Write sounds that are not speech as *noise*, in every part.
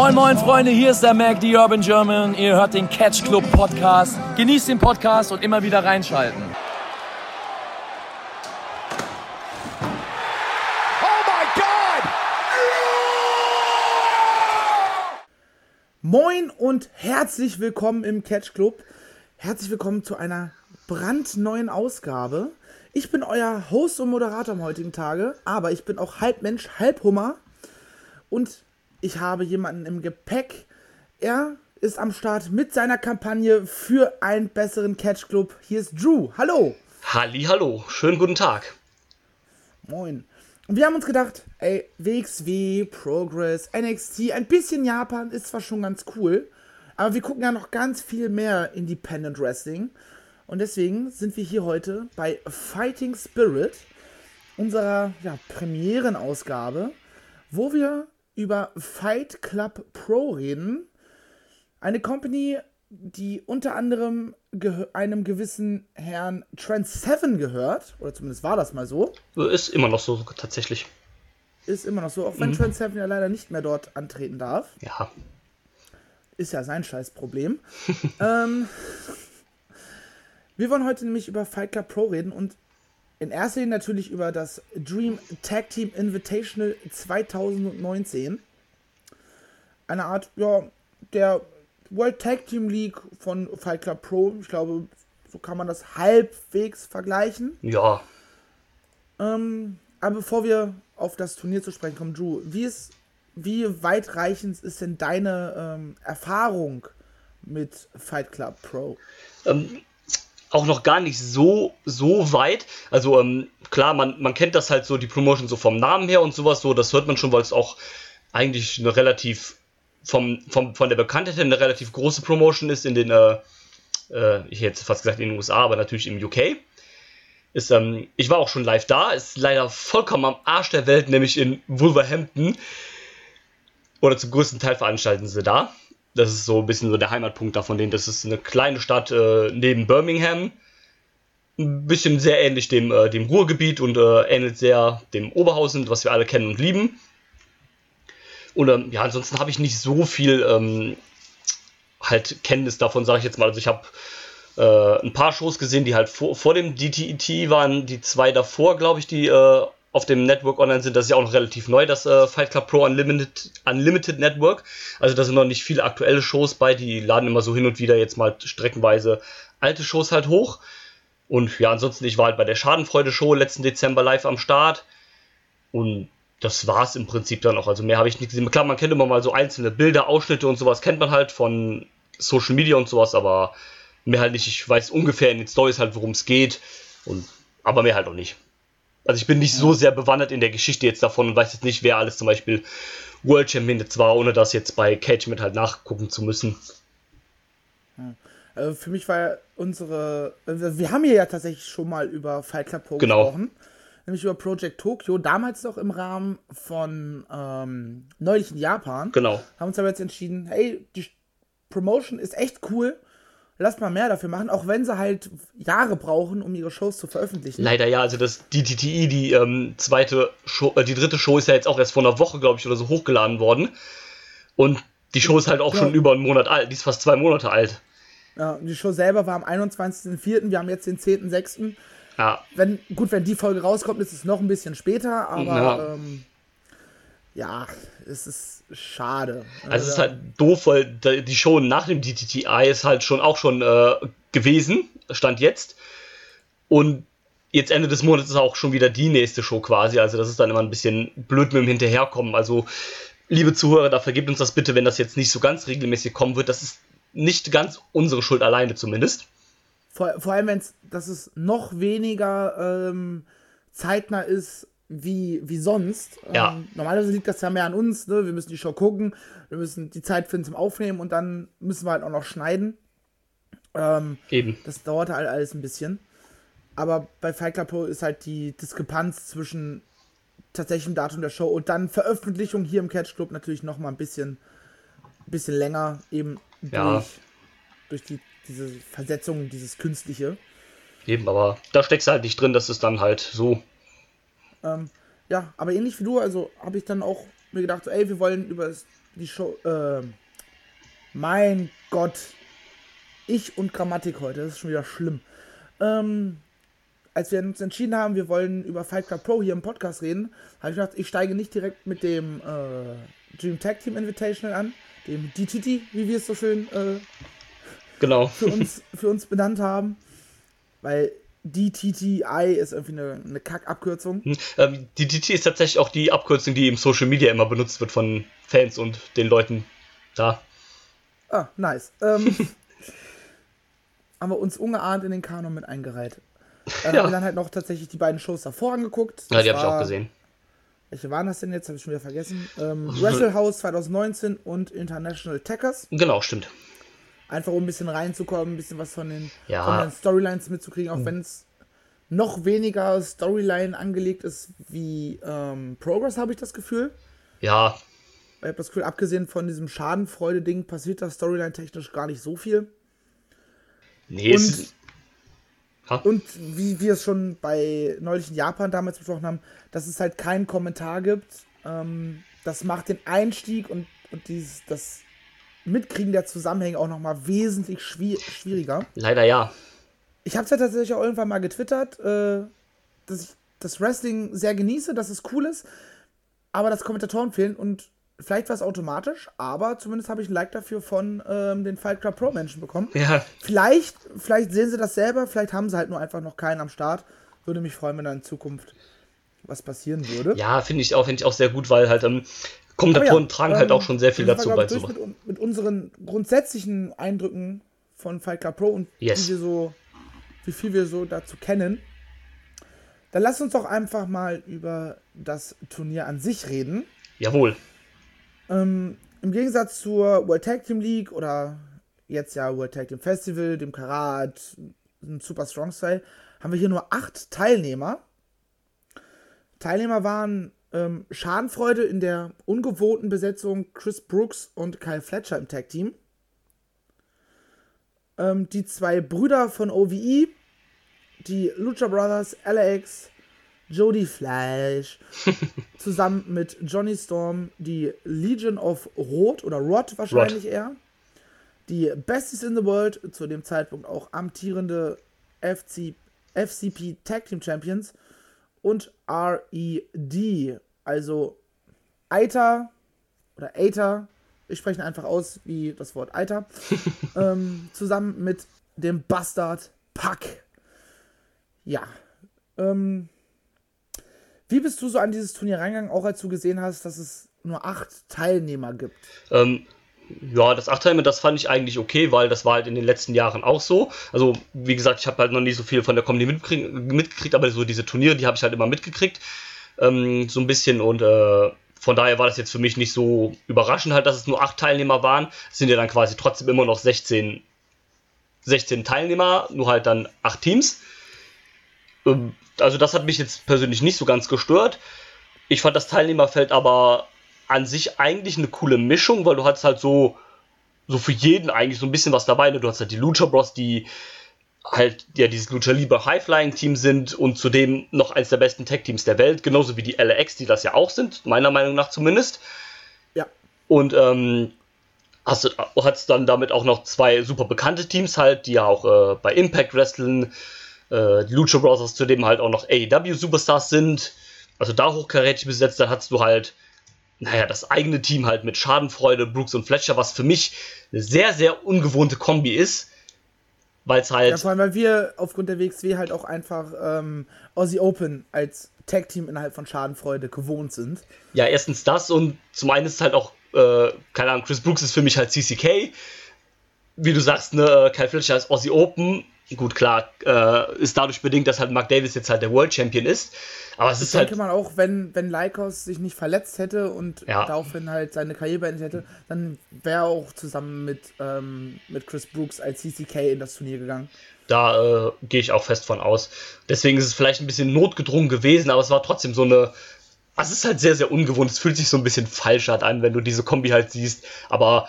Moin moin Freunde, hier ist der Mac, die Urban German. Ihr hört den Catch Club Podcast. Genießt den Podcast und immer wieder reinschalten. Moin und herzlich willkommen im Catch Club. Herzlich willkommen zu einer brandneuen Ausgabe. Ich bin euer Host und Moderator am heutigen Tage, aber ich bin auch halb Mensch, halb Hummer. Und ich habe jemanden im Gepäck. Er ist am Start mit seiner Kampagne für einen besseren Catch Club. Hier ist Drew. Hallo. Halli, hallo. Schönen guten Tag. Moin. Und wir haben uns gedacht, ey, WXW, Progress, NXT, ein bisschen Japan ist zwar schon ganz cool, aber wir gucken ja noch ganz viel mehr Independent Wrestling. Und deswegen sind wir hier heute bei Fighting Spirit, unserer ja, Premierenausgabe, wo wir über Fight Club Pro reden. Eine Company, die unter anderem einem gewissen Herrn Trent Seven gehört, oder zumindest war das mal so. Ist immer noch so tatsächlich. Ist immer noch so, auch wenn mhm. Trent Seven ja leider nicht mehr dort antreten darf. Ja. Ist ja sein Scheißproblem. *laughs* ähm, wir wollen heute nämlich über Fight Club Pro reden und in erster Linie natürlich über das Dream Tag Team Invitational 2019. Eine Art, ja, der World Tag Team League von Fight Club Pro. Ich glaube, so kann man das halbwegs vergleichen. Ja. Ähm, aber bevor wir auf das Turnier zu sprechen kommen, Drew, wie ist, wie weitreichend ist denn deine ähm, Erfahrung mit Fight Club Pro? Ähm, auch noch gar nicht so, so weit. Also ähm, klar, man, man kennt das halt so, die Promotion so vom Namen her und sowas so, das hört man schon, weil es auch eigentlich eine relativ, vom, vom, von der Bekanntheit her eine relativ große Promotion ist in den, äh, äh, ich hätte fast gesagt in den USA, aber natürlich im UK. Ist, ähm, ich war auch schon live da, ist leider vollkommen am Arsch der Welt, nämlich in Wolverhampton. Oder zum größten Teil veranstalten sie da. Das ist so ein bisschen so der Heimatpunkt davon. Denen. Das ist eine kleine Stadt äh, neben Birmingham. Ein bisschen sehr ähnlich dem, äh, dem Ruhrgebiet und äh, ähnelt sehr dem Oberhausen, was wir alle kennen und lieben. Und ähm, ja, ansonsten habe ich nicht so viel ähm, halt Kenntnis davon, sage ich jetzt mal. Also ich habe äh, ein paar Shows gesehen, die halt vor, vor dem DTET waren, die zwei davor, glaube ich, die äh, auf dem Network online sind. Das ist ja auch noch relativ neu, das äh, Fight Club Pro Unlimited, Unlimited Network. Also da sind noch nicht viele aktuelle Shows bei, die laden immer so hin und wieder jetzt mal streckenweise alte Shows halt hoch. Und ja, ansonsten, ich war halt bei der Schadenfreude-Show letzten Dezember live am Start. Und das war's im Prinzip dann auch. Also mehr habe ich nicht gesehen. Klar, man kennt immer mal so einzelne Bilder, Ausschnitte und sowas, kennt man halt von Social Media und sowas, aber mehr halt nicht. Ich weiß ungefähr in den Stories halt, worum es geht. Und, aber mehr halt auch nicht. Also ich bin nicht so sehr bewandert in der Geschichte jetzt davon und weiß jetzt nicht, wer alles zum Beispiel World Champion jetzt war, ohne das jetzt bei Cage mit halt nachgucken zu müssen. Also für mich war unsere. Also wir haben hier ja tatsächlich schon mal über Fight Club Pro genau. gesprochen. Nämlich über Project Tokyo, damals noch im Rahmen von ähm, neulich in Japan. Genau. Haben uns aber jetzt entschieden, hey, die Promotion ist echt cool lass mal mehr dafür machen, auch wenn sie halt Jahre brauchen, um ihre Shows zu veröffentlichen. Leider ja, also das die TTI, die ähm, zweite Show, äh, die dritte Show ist ja jetzt auch erst vor einer Woche, glaube ich, oder so hochgeladen worden. Und die Show ist halt auch ja. schon über einen Monat alt, die ist fast zwei Monate alt. Ja, die Show selber war am 21.04., wir haben jetzt den 10.06. Ja. Wenn, gut, wenn die Folge rauskommt, ist es noch ein bisschen später, aber ja, ähm, ja es ist schade. Also, also es ist halt doof, weil die Show nach dem DTTI ist halt schon auch schon äh, gewesen, stand jetzt. Und jetzt Ende des Monats ist auch schon wieder die nächste Show quasi. Also das ist dann immer ein bisschen blöd mit dem Hinterherkommen. Also liebe Zuhörer, da vergebt uns das bitte, wenn das jetzt nicht so ganz regelmäßig kommen wird. Das ist nicht ganz unsere Schuld alleine zumindest. Vor, vor allem, wenn es, dass es noch weniger ähm, zeitnah ist wie, wie sonst. Ja. Ähm, normalerweise liegt das ja mehr an uns, ne? Wir müssen die Show gucken, wir müssen die Zeit finden zum Aufnehmen und dann müssen wir halt auch noch schneiden. Ähm, Eben. Das dauert halt alles ein bisschen. Aber bei Fight Club Pro ist halt die Diskrepanz zwischen tatsächlichem Datum der Show und dann Veröffentlichung hier im Catch Club natürlich noch mal ein bisschen, bisschen länger, eben ja. durch, durch die, diese Versetzung, dieses Künstliche. Eben, aber da steckst du halt nicht drin, dass es dann halt so ähm, ja, aber ähnlich wie du, also habe ich dann auch mir gedacht, so, ey, wir wollen über die Show, äh, mein Gott, ich und Grammatik heute, das ist schon wieder schlimm. Ähm, als wir uns entschieden haben, wir wollen über Fight Club Pro hier im Podcast reden, habe ich gedacht, ich steige nicht direkt mit dem äh, Dream Tag Team Invitational an, dem DTT, wie wir es so schön äh, genau. für, uns, für uns benannt haben, weil DTTI ist irgendwie eine, eine Kack-Abkürzung. Hm, ähm, DTT ist tatsächlich auch die Abkürzung, die im Social Media immer benutzt wird von Fans und den Leuten da. Ah, nice. Ähm, *laughs* haben wir uns ungeahnt in den Kanon mit eingereiht. Dann ja. haben wir dann halt noch tatsächlich die beiden Shows davor angeguckt. Das ja, die habe ich auch gesehen. Welche waren das denn jetzt? Habe ich schon wieder vergessen. Ähm, Wrestle House 2019 und International Tackers. Genau, stimmt. Einfach um ein bisschen reinzukommen, ein bisschen was von den, ja. von den Storylines mitzukriegen, auch wenn es noch weniger Storyline angelegt ist wie ähm, Progress, habe ich das Gefühl. Ja. Ich habe das Gefühl, abgesehen von diesem Schadenfreude-Ding, passiert da Storyline-technisch gar nicht so viel. Nee, und, und wie wir es schon bei neulich in Japan damals besprochen haben, dass es halt keinen Kommentar gibt, ähm, das macht den Einstieg und, und dieses, das Mitkriegen der Zusammenhänge auch nochmal wesentlich schwieriger. Leider ja. Ich habe es ja tatsächlich auch irgendwann mal getwittert, äh, dass ich das Wrestling sehr genieße, dass es cool ist, aber dass Kommentatoren fehlen und vielleicht war es automatisch, aber zumindest habe ich ein Like dafür von ähm, den Fight Club Pro Menschen bekommen. Ja. Vielleicht, vielleicht sehen sie das selber, vielleicht haben sie halt nur einfach noch keinen am Start. Würde mich freuen, wenn da in Zukunft was passieren würde. Ja, finde ich auch, finde ich auch sehr gut, weil halt ähm, Kommentatoren ja, tragen halt ähm, auch schon sehr viel dazu bei. Mit, mit unseren grundsätzlichen Eindrücken von Fight Club Pro und yes. wie wir so, wie viel wir so dazu kennen. Dann lass uns doch einfach mal über das Turnier an sich reden. Jawohl. Ähm, Im Gegensatz zur World Tag Team League oder jetzt ja World Tag Team Festival, dem Karat, dem Super Strong Style, haben wir hier nur acht Teilnehmer. Teilnehmer waren ähm, Schadenfreude in der ungewohnten Besetzung Chris Brooks und Kyle Fletcher im Tag Team. Ähm, die zwei Brüder von OVE, die Lucha Brothers, LAX, Jody Fleisch, *laughs* zusammen mit Johnny Storm, die Legion of Rot oder Rot wahrscheinlich Rot. eher, die Besties in the World, zu dem Zeitpunkt auch amtierende FC, FCP Tag Team Champions und RED, also Eiter oder Ater, ich spreche einfach aus wie das Wort Eiter, *laughs* ähm, zusammen mit dem Bastard Pack. Ja, ähm, wie bist du so an dieses Turnier reingegangen, auch als du gesehen hast, dass es nur acht Teilnehmer gibt? Ähm, ja, das Achtteilnehmer, das fand ich eigentlich okay, weil das war halt in den letzten Jahren auch so. Also, wie gesagt, ich habe halt noch nie so viel von der Comedy mitgekriegt, mitgekriegt aber so diese Turniere, die habe ich halt immer mitgekriegt. Ähm, so ein bisschen und äh, von daher war das jetzt für mich nicht so überraschend halt, dass es nur acht Teilnehmer waren. Es sind ja dann quasi trotzdem immer noch 16, 16 Teilnehmer, nur halt dann acht Teams. Ähm, also das hat mich jetzt persönlich nicht so ganz gestört. Ich fand das Teilnehmerfeld aber an sich eigentlich eine coole Mischung, weil du hast halt so, so für jeden eigentlich so ein bisschen was dabei. Ne? Du hast halt die Lucha Bros, die halt ja dieses Lucha Libre High Flying Team sind und zudem noch eins der besten Tech Teams der Welt, genauso wie die LAX, die das ja auch sind, meiner Meinung nach zumindest. Ja. Und ähm, hast du hast dann damit auch noch zwei super bekannte Teams halt, die ja auch äh, bei Impact wresteln äh, die Lucha Brothers zudem halt auch noch AEW Superstars sind, also da hochkarätig besetzt, dann hast du halt, naja, das eigene Team halt mit Schadenfreude, Brooks und Fletcher, was für mich eine sehr, sehr ungewohnte Kombi ist. Weil es halt. Ja, vor allem, weil wir aufgrund der WXW halt auch einfach ähm, Aussie Open als Tag-Team innerhalb von Schadenfreude gewohnt sind. Ja, erstens das und zum einen ist halt auch, äh, keine Ahnung, Chris Brooks ist für mich halt CCK. Wie du sagst, ne, Kyle Fletcher ist Aussie Open Gut, klar, äh, ist dadurch bedingt, dass halt Mark Davis jetzt halt der World Champion ist. Aber es ich ist halt. denke mal auch, wenn, wenn Lycos sich nicht verletzt hätte und ja. daraufhin halt seine Karriere beendet hätte, dann wäre er auch zusammen mit, ähm, mit Chris Brooks als CCK in das Turnier gegangen. Da äh, gehe ich auch fest von aus. Deswegen ist es vielleicht ein bisschen notgedrungen gewesen, aber es war trotzdem so eine. Also es ist halt sehr, sehr ungewohnt. Es fühlt sich so ein bisschen falsch halt an, wenn du diese Kombi halt siehst. Aber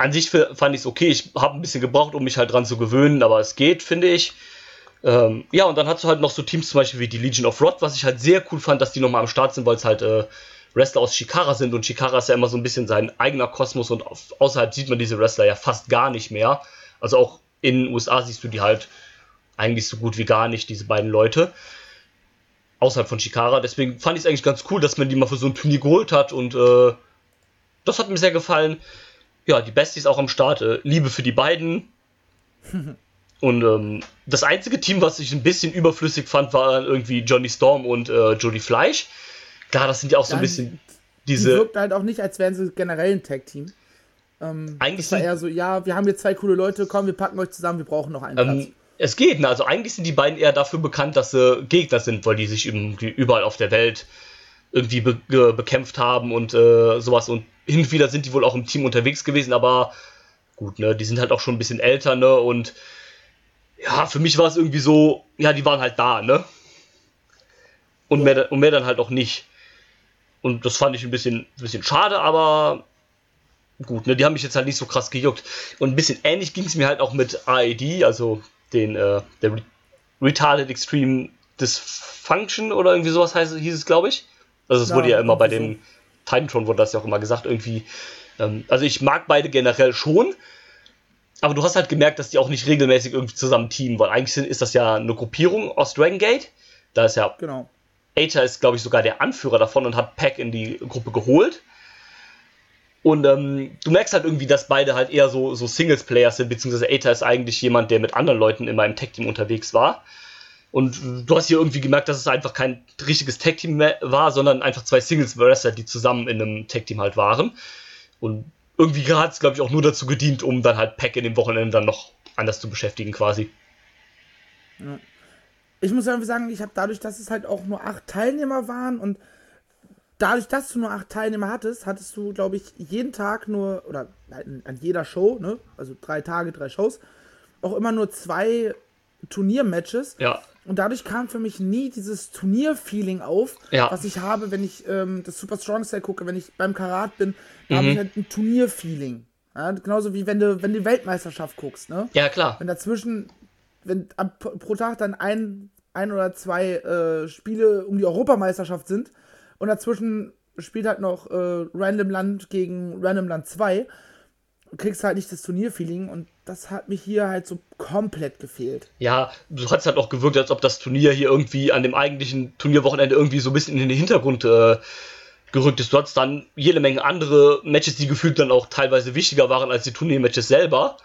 an sich fand ich es okay. Ich habe ein bisschen gebraucht, um mich halt dran zu gewöhnen, aber es geht, finde ich. Ähm, ja, und dann hast du halt noch so Teams zum Beispiel wie die Legion of Rod, was ich halt sehr cool fand, dass die nochmal am Start sind, weil es halt äh, Wrestler aus Shikara sind und Shikara ist ja immer so ein bisschen sein eigener Kosmos und auf, außerhalb sieht man diese Wrestler ja fast gar nicht mehr. Also auch in den USA siehst du die halt eigentlich so gut wie gar nicht, diese beiden Leute. Außerhalb von Shikara. Deswegen fand ich es eigentlich ganz cool, dass man die mal für so ein Turnier geholt hat und äh, das hat mir sehr gefallen. Ja, die Besties auch am Start. Äh, Liebe für die beiden. *laughs* und ähm, das einzige Team, was ich ein bisschen überflüssig fand, war irgendwie Johnny Storm und äh, Jody Fleisch. Klar, das sind ja auch so ein bisschen diese. Die wirkt halt auch nicht, als wären sie generell ein Tag-Team. Ähm, Eigentlich das war eher so, ja, wir haben hier zwei coole Leute, komm, wir packen euch zusammen, wir brauchen noch einen Platz. Ähm, es geht, ne? Also eigentlich sind die beiden eher dafür bekannt, dass sie Gegner sind, weil die sich irgendwie überall auf der Welt irgendwie be ge bekämpft haben und äh, sowas. Und hin und wieder sind die wohl auch im Team unterwegs gewesen, aber gut, ne? Die sind halt auch schon ein bisschen älter, ne? Und ja, für mich war es irgendwie so, ja, die waren halt da, ne? Und, mehr, und mehr dann halt auch nicht. Und das fand ich ein bisschen, ein bisschen schade, aber gut, ne, die haben mich jetzt halt nicht so krass gejuckt. Und ein bisschen ähnlich ging es mir halt auch mit AED, also den, äh, der Re Retarded Extreme Dysfunction oder irgendwie sowas heißt, hieß es, glaube ich. Also es Ja, wurde ja immer bei irgendwie dem Titantron wurde das ja auch immer gesagt, irgendwie. Ähm, also ich mag beide generell schon, aber du hast halt gemerkt, dass die auch nicht regelmäßig irgendwie zusammen teamen, weil eigentlich sind, ist das ja eine Gruppierung aus Dragon Gate. Da ist ja Genau. Aether ist, glaube ich, sogar der Anführer davon und hat Pack in die Gruppe geholt. Und ähm, du merkst halt irgendwie, dass beide halt eher so, so Singles-Players sind, beziehungsweise Aether ist eigentlich jemand, der mit anderen Leuten in meinem Tag-Team unterwegs war. Und du hast hier irgendwie gemerkt, dass es einfach kein richtiges Tag-Team mehr war, sondern einfach zwei Singles-Wrestler, die zusammen in einem Tag-Team halt waren. Und irgendwie hat es, glaube ich, auch nur dazu gedient, um dann halt Pack in dem Wochenende dann noch anders zu beschäftigen, quasi. Ich muss irgendwie sagen, ich habe dadurch, dass es halt auch nur acht Teilnehmer waren und dadurch, dass du nur acht Teilnehmer hattest, hattest du, glaube ich, jeden Tag nur, oder an jeder Show, ne, also drei Tage, drei Shows, auch immer nur zwei Turniermatches. Ja, Und dadurch kam für mich nie dieses Turnier-Feeling auf, Ja. was ich habe, wenn ich ähm, das Super Strong Style gucke, wenn ich beim Karat bin, da Mhm. habe ich halt ein Turnier-Feeling. Ja, genauso wie wenn du, wenn du die Weltmeisterschaft guckst, ne? ja klar. Wenn dazwischen, wenn am, pro Tag dann ein, ein oder zwei äh, Spiele um die Europameisterschaft sind und dazwischen spielt halt noch äh, Random Land gegen Random Land 2, kriegst halt nicht das Turnierfeeling und das hat mich hier halt so komplett gefehlt. Ja, du hast halt auch gewirkt, als ob das Turnier hier irgendwie an dem eigentlichen Turnierwochenende irgendwie so ein bisschen in den Hintergrund äh, gerückt ist. Du hattest dann jede Menge andere Matches, die gefühlt dann auch teilweise wichtiger waren als die Turniermatches selber,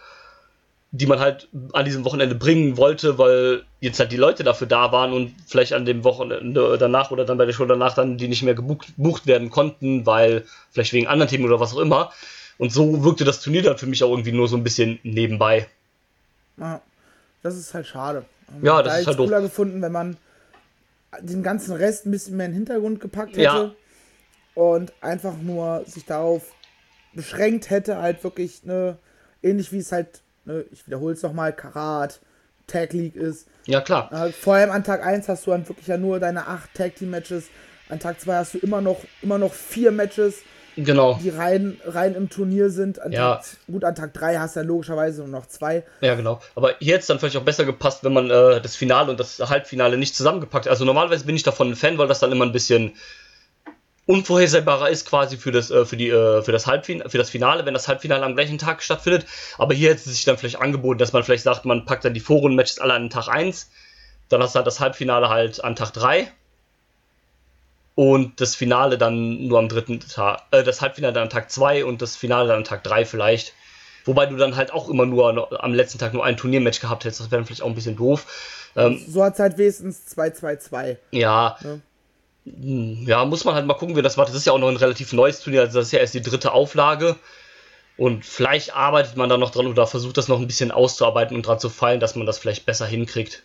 die man halt an diesem Wochenende bringen wollte, weil jetzt halt die Leute dafür da waren und vielleicht an dem Wochenende danach oder dann bei der Show danach dann die nicht mehr gebucht, gebucht werden konnten, weil vielleicht wegen anderen Themen oder was auch immer. Und so wirkte das Turnier dann für mich auch irgendwie nur so ein bisschen nebenbei. Ja, das ist halt schade. Ja, das da ist halt ich doof. cooler gefunden, wenn man den ganzen Rest ein bisschen mehr in den Hintergrund gepackt hätte Ja. und einfach nur sich darauf beschränkt hätte, halt wirklich, ne, ähnlich wie es halt, ne, ich wiederhole es nochmal, Karat, Tag League ist. Ja, klar. Äh, vor allem an Tag 1 hast du dann wirklich ja nur deine acht Tag Team Matches. An Tag 2 hast du immer noch, immer noch vier Matches, Genau. die rein, rein im Turnier sind. An Ja. Tag, gut, an Tag 3 hast du dann logischerweise nur noch zwei. Ja, genau. Aber hier hätte es dann vielleicht auch besser gepasst, wenn man äh, das Finale und das Halbfinale nicht zusammengepackt Also normalerweise bin ich davon ein Fan, weil das dann immer ein bisschen unvorhersehbarer ist quasi für das, äh, für die, äh, für das Halbfinale, für das Finale, wenn das Halbfinale am gleichen Tag stattfindet. Aber hier hätte es sich dann vielleicht angeboten, dass man vielleicht sagt, man packt dann die Vorrundenmatches alle an Tag 1, dann hast du halt das Halbfinale halt an Tag 3 und das Finale dann nur am dritten Tag, äh, das Halbfinale dann an Tag 2 und das Finale dann an Tag 3 vielleicht. Wobei du dann halt auch immer nur am letzten Tag nur ein Turniermatch gehabt hättest. Das wäre vielleicht auch ein bisschen doof. Ähm, So hat es halt wenigstens 2-2-2. ja. Ja. Hm, Ja, muss man halt mal gucken, wie das war. Das ist ja auch noch ein relativ neues Turnier. Also das ist ja erst die dritte Auflage. Und vielleicht arbeitet man da noch dran oder versucht das noch ein bisschen auszuarbeiten und dran zu fallen, dass man das vielleicht besser hinkriegt.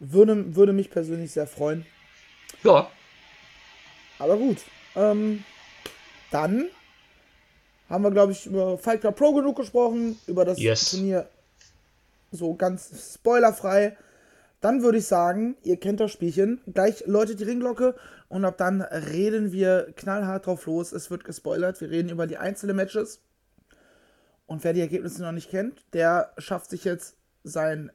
Würde, würde mich persönlich sehr freuen. Ja, Aber gut. Ähm, dann haben wir, glaube ich, über Fight Club Pro genug gesprochen, über das Yes. Turnier so ganz spoilerfrei. Dann würde ich sagen, ihr kennt das Spielchen. Gleich läutet die Ringglocke und ab dann reden wir knallhart drauf los. Es wird gespoilert. Wir reden über die einzelnen Matches. Und wer die Ergebnisse noch nicht kennt, der schafft sich jetzt sein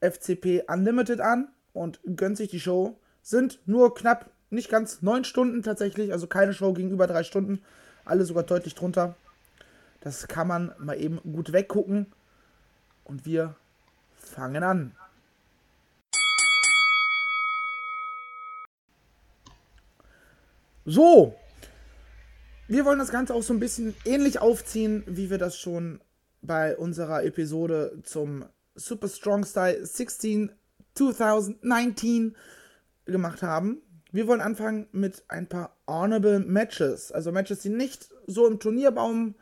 FCP Unlimited an und gönnt sich die Show. Sind nur knapp nicht ganz neun Stunden tatsächlich, also keine Show ging über drei Stunden, alle sogar deutlich drunter. Das kann man mal eben gut weggucken. Und wir fangen an. So, wir wollen das Ganze auch so ein bisschen ähnlich aufziehen, wie wir das schon bei unserer Episode zum Super Strong Style 16 2019 gemacht haben. Wir wollen anfangen mit ein paar Honorable Matches, also Matches, die nicht so im Turnierbaum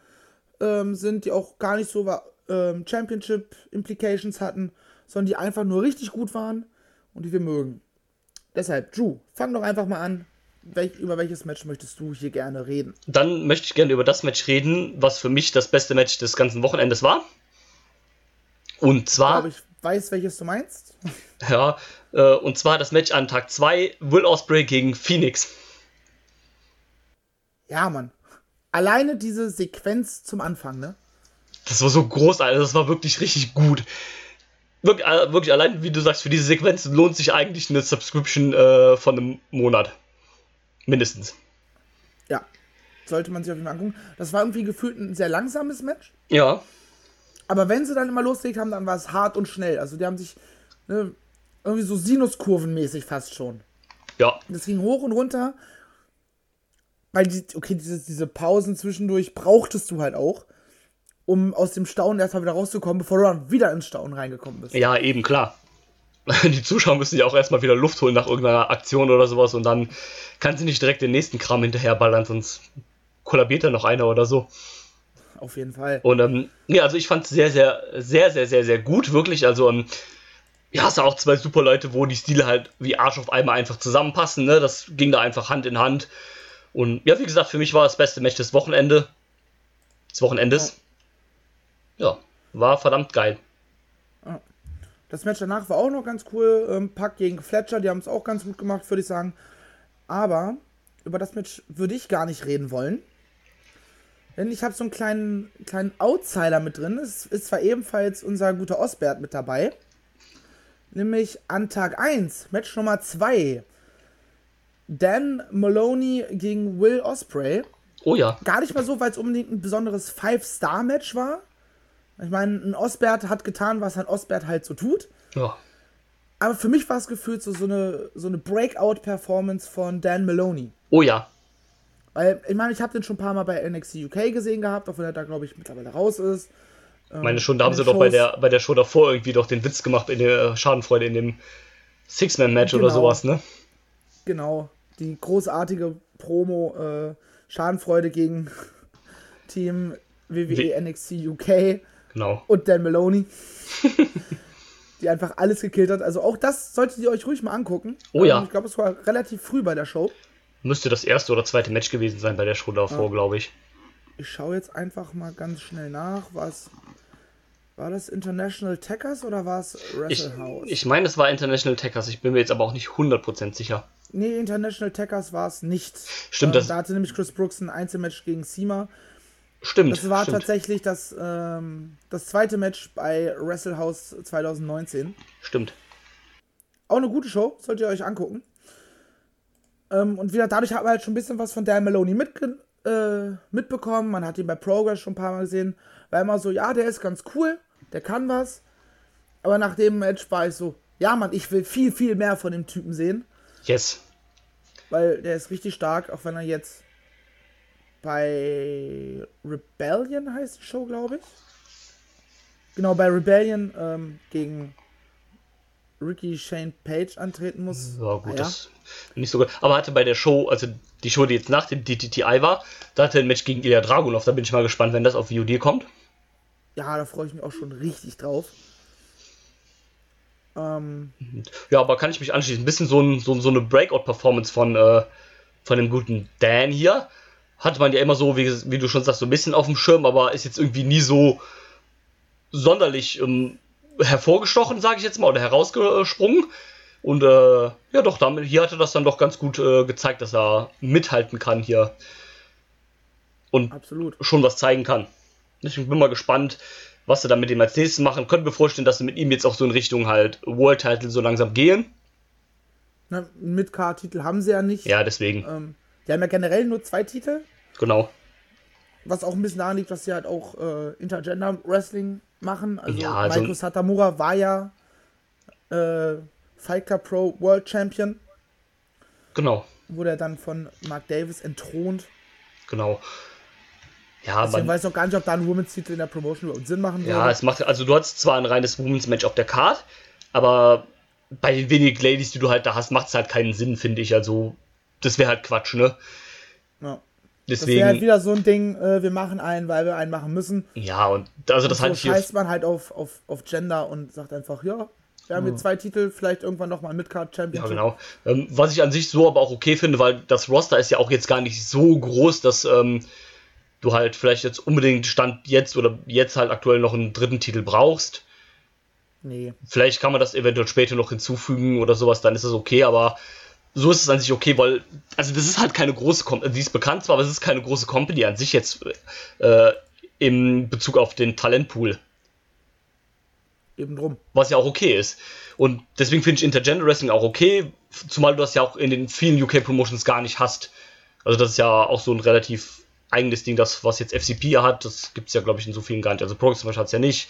ähm, sind, die auch gar nicht so ähm, Championship Implications hatten, sondern die einfach nur richtig gut waren und die wir mögen. Deshalb, Drew, fang doch einfach mal an. Welch, über welches Match möchtest du hier gerne reden? Dann möchte ich gerne über das Match reden, was für mich das beste Match des ganzen Wochenendes war. Und zwar. Ich weiß, welches du meinst. Ja, äh, und zwar das Match an Tag 2, Will Osprey gegen Phoenix. Ja, Mann. Alleine diese Sequenz zum Anfang, ne? Das war so großartig, das war wirklich richtig gut. Wirklich, äh, wirklich allein, wie du sagst, für diese Sequenz lohnt sich eigentlich eine Subscription äh, von einem Monat. Mindestens. Ja, sollte man sich auf jeden Fall angucken. Das war irgendwie gefühlt ein sehr langsames Match. Ja. Aber wenn sie dann immer losgelegt haben, dann war es hart und schnell. Also die haben sich ne, irgendwie so Sinuskurvenmäßig fast schon. Ja. Das ging hoch und runter. Weil, die, okay, diese, diese Pausen zwischendurch brauchtest du halt auch, um aus dem Staunen erstmal wieder rauszukommen, bevor du dann wieder ins Staunen reingekommen bist. Ja, eben, klar. *laughs* Die Zuschauer müssen ja auch erstmal wieder Luft holen nach irgendeiner Aktion oder sowas und dann kann sie nicht direkt den nächsten Kram hinterherballern, sonst kollabiert da noch einer oder so. Auf jeden Fall. Und ähm, ja, also ich fand es sehr, sehr, sehr, sehr, sehr, sehr gut, wirklich. Also, ähm, ja, hast du auch zwei super Leute, wo die Stile halt wie Arsch auf einmal einfach zusammenpassen, ne? Das ging da einfach Hand in Hand. Und ja, wie gesagt, für mich war das beste Match des Wochenende. Des Wochenendes. Ja, ja war verdammt geil. Das Match danach war auch noch ganz cool. Ähm, Pack gegen Fletcher, die haben es auch ganz gut gemacht, würde ich sagen. Aber über das Match würde ich gar nicht reden wollen. Denn ich habe so einen kleinen, kleinen Outsider mit drin. Es ist zwar ebenfalls unser guter Osbert mit dabei. Nämlich an Tag 1, Match Nummer 2. Dan Maloney gegen Will Osprey. Oh ja. Gar nicht mal so, weil es unbedingt ein besonderes Five-Star-Match war. Ich meine, ein Osbert hat getan, was ein Osbert halt so tut. Ja. Aber für mich war es gefühlt so, so eine, so eine Breakout-Performance von Dan Maloney. Oh ja. Weil, ich meine, ich habe den schon ein paar Mal bei NXT UK gesehen gehabt, auch wenn er da, glaube ich, mittlerweile raus ist. Ich meine schon, da haben sie doch bei der, bei der Show davor irgendwie doch den Witz gemacht in der Schadenfreude in dem Six-Man-Match genau. oder sowas, ne? Genau. Die großartige Promo äh, Schadenfreude gegen *laughs* Team WWE Wie? NXT UK. Genau. Und Dan Maloney. *laughs* die einfach alles gekillt hat. Also auch das solltet ihr euch ruhig mal angucken. Oh ja. Ähm, ich glaube, es war relativ früh bei der Show. Müsste das erste oder zweite Match gewesen sein bei der Show davor, ja. glaube ich. Ich schaue jetzt einfach mal ganz schnell nach, was. War das International Tackers oder war es Wrestle House? Ich, ich meine, es war International Tackers. Ich bin mir jetzt aber auch nicht 100% sicher. Nee, International Tackers war es nicht. Stimmt. Ähm, das da hatte nämlich Chris Brooks ein Einzelmatch gegen Sima. Stimmt. Das war stimmt. tatsächlich das, ähm, das zweite Match bei Wrestle House 2019. Stimmt. Auch eine gute Show, solltet ihr euch angucken. Ähm, und wieder dadurch hat man halt schon ein bisschen was von Dan Maloney mitge äh, mitbekommen. Man hat ihn bei Progress schon ein paar Mal gesehen. War immer so, ja, der ist ganz cool, der kann was. Aber nach dem Match war ich so, ja, Mann, ich will viel, viel mehr von dem Typen sehen. Yes. Weil der ist richtig stark, auch wenn er jetzt bei Rebellion heißt die Show, glaube ich. Genau, bei Rebellion ähm, gegen Ricky Shane Page antreten muss. Ja, gut, ah, ja. das nicht so gut. Aber hatte bei der Show, also die Show, die jetzt nach dem DTTI war, da hatte ein Match gegen Ilya Dragunov. Da bin ich mal gespannt, wenn das auf VOD kommt. Ja, da freue ich mich auch schon richtig drauf. Ähm, ja, aber kann ich mich anschließen. Ein bisschen so, ein, so, so eine Breakout-Performance von, äh, von dem guten Dan hier. Hatte man ja immer so, wie, wie, du schon sagst, so ein bisschen auf dem Schirm, aber ist jetzt irgendwie nie so sonderlich ähm, hervorgestochen, sage ich jetzt mal, oder herausgesprungen. Und äh, ja, doch, damit, hier hatte das dann doch ganz gut äh, gezeigt, dass er mithalten kann hier. Und Absolut. schon was zeigen kann. Ich bin mal gespannt, was sie dann mit ihm als nächstes machen. Könnte mir vorstellen, dass sie mit ihm jetzt auch so in Richtung halt World Title so langsam gehen. Ne, einen Mid-Card-Titel haben sie ja nicht. Ja, deswegen. Ähm, die haben ja generell nur zwei Titel, Genau. Was auch ein bisschen daran liegt, dass sie halt auch äh, Intergender Wrestling machen. Also, Ja, also- Michael Satamura war ja äh, Fight Club Pro World Champion, Genau. wurde er dann von Mark Davis entthront. Genau. Ja, Also ich man, weiß auch gar nicht, ob da ein Women's Titel in der Promotion überhaupt Sinn machen würde. ja, es macht, also du hast zwar ein reines Women's Match auf der Card, aber bei den wenigen Ladies, die du halt da hast, macht es halt keinen Sinn, finde ich. Also, das wäre halt Quatsch, ne? Ja. Das wäre halt Deswegen, wieder so ein Ding, äh, wir machen einen, weil wir einen machen müssen. ja, und also das so halte ich hier. scheißt man halt auf, auf, auf Gender und sagt einfach, ja, wir haben jetzt zwei Titel, vielleicht irgendwann nochmal ein Midcard Ja, Championship. genau. Ähm, was ich an sich so aber auch okay finde, weil das Roster ist ja auch jetzt gar nicht so groß, dass ähm, du halt vielleicht jetzt unbedingt Stand jetzt oder jetzt halt aktuell noch einen dritten Titel brauchst. Nee. Vielleicht kann man das eventuell später noch hinzufügen oder sowas, dann ist es okay, aber so ist es an sich okay, weil, also das ist halt keine große Company, die ist bekannt zwar, aber es ist keine große Company an sich jetzt äh, im Bezug auf den Talentpool, Eben drum. was ja auch okay ist. Und deswegen finde ich Intergender Wrestling auch okay, zumal du das ja auch in den vielen UK Promotions gar nicht hast. Also das ist ja auch so ein relativ eigenes Ding, das was jetzt FCP ja hat, das gibt es ja glaube ich in so vielen gar nicht. Also Progress zum Beispiel hat es ja nicht,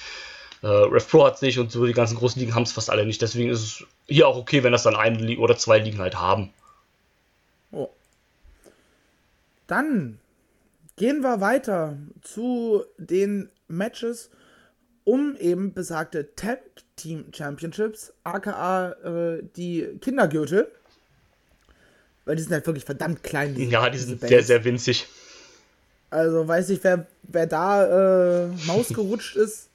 äh, Rev Pro hat es nicht und so die ganzen großen Ligen haben es fast alle nicht. Deswegen ist es hier auch okay, wenn das dann eine Liga oder zwei Ligen halt haben. Oh. Dann gehen wir weiter zu den Matches um eben besagte Tag Team Championships, aka äh, die Kindergürtel. Weil die sind halt wirklich verdammt klein. diese- Ja, die sind Bands. sehr, sehr winzig. Also weiß ich, wer, wer da äh, *laughs* Maus gerutscht ist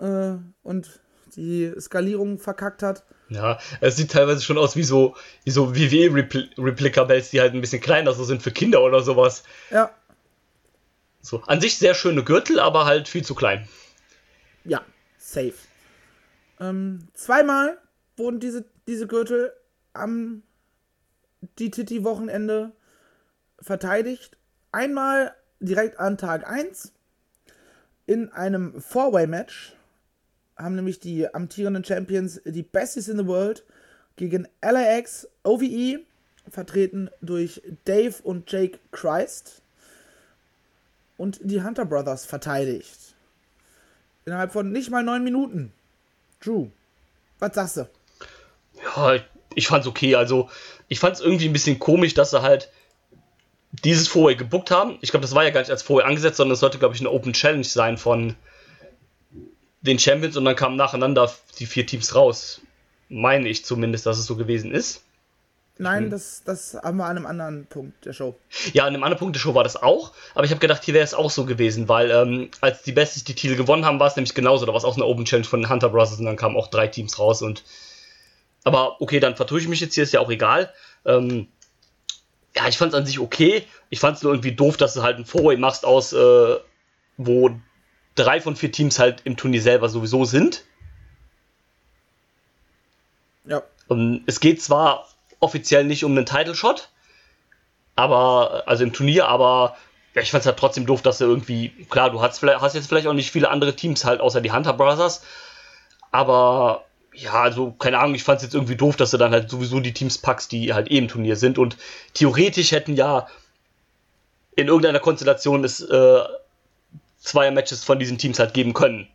äh, und die Skalierung verkackt hat. Ja, es sieht teilweise schon aus wie so, wie so WWE-Replika-Bells, die halt ein bisschen kleiner so sind für Kinder oder sowas. Ja, So, an sich sehr schöne Gürtel, aber halt viel zu klein. ja, safe. Ähm, zweimal wurden diese, diese Gürtel am DTT-Wochenende verteidigt. Einmal direkt an Tag 1 in einem Four-Way-Match haben nämlich die amtierenden Champions, die Besties in the World, gegen LAX OVE, vertreten durch Dave und Jake Christ, und die Hunter Brothers verteidigt. Innerhalb von nicht mal neun Minuten. Drew, was sagst du? Ja, ich fand's okay. Also, ich fand's irgendwie ein bisschen komisch, dass sie halt dieses Vorway gebuckt haben. Ich glaube, das war ja gar nicht als Vorway angesetzt, sondern es sollte, glaube ich, eine Open Challenge sein von den Champions und dann kamen nacheinander die vier Teams raus. Meine ich zumindest, dass es so gewesen ist. Nein, das, das haben wir an einem anderen Punkt der Show. Ja, an einem anderen Punkt der Show war das auch, aber ich habe gedacht, hier wäre es auch so gewesen, weil ähm, als die Besties die Titel gewonnen haben, war es nämlich genauso. Da war es auch eine Open Challenge von den Hunter Brothers und dann kamen auch drei Teams raus und. Aber okay, dann vertue ich mich jetzt hier, ist ja auch egal. Ähm, ja, ich fand es an sich okay. Ich fand es nur irgendwie doof, dass du halt ein Four-Way machst aus, äh, wo drei von vier Teams halt im Turnier selber sowieso sind. Ja, Und es geht zwar offiziell nicht um einen Title Shot, aber also im Turnier, aber ja, ich fand es halt trotzdem doof, dass du irgendwie, klar, du hast, vielleicht, hast jetzt vielleicht auch nicht viele andere Teams halt außer die Hunter Brothers, aber ja, also keine Ahnung, ich fand es jetzt irgendwie doof, dass du dann halt sowieso die Teams packst, die halt eh im Turnier sind und theoretisch hätten ja in irgendeiner Konstellation es äh, zwei Matches von diesen Teams halt geben können.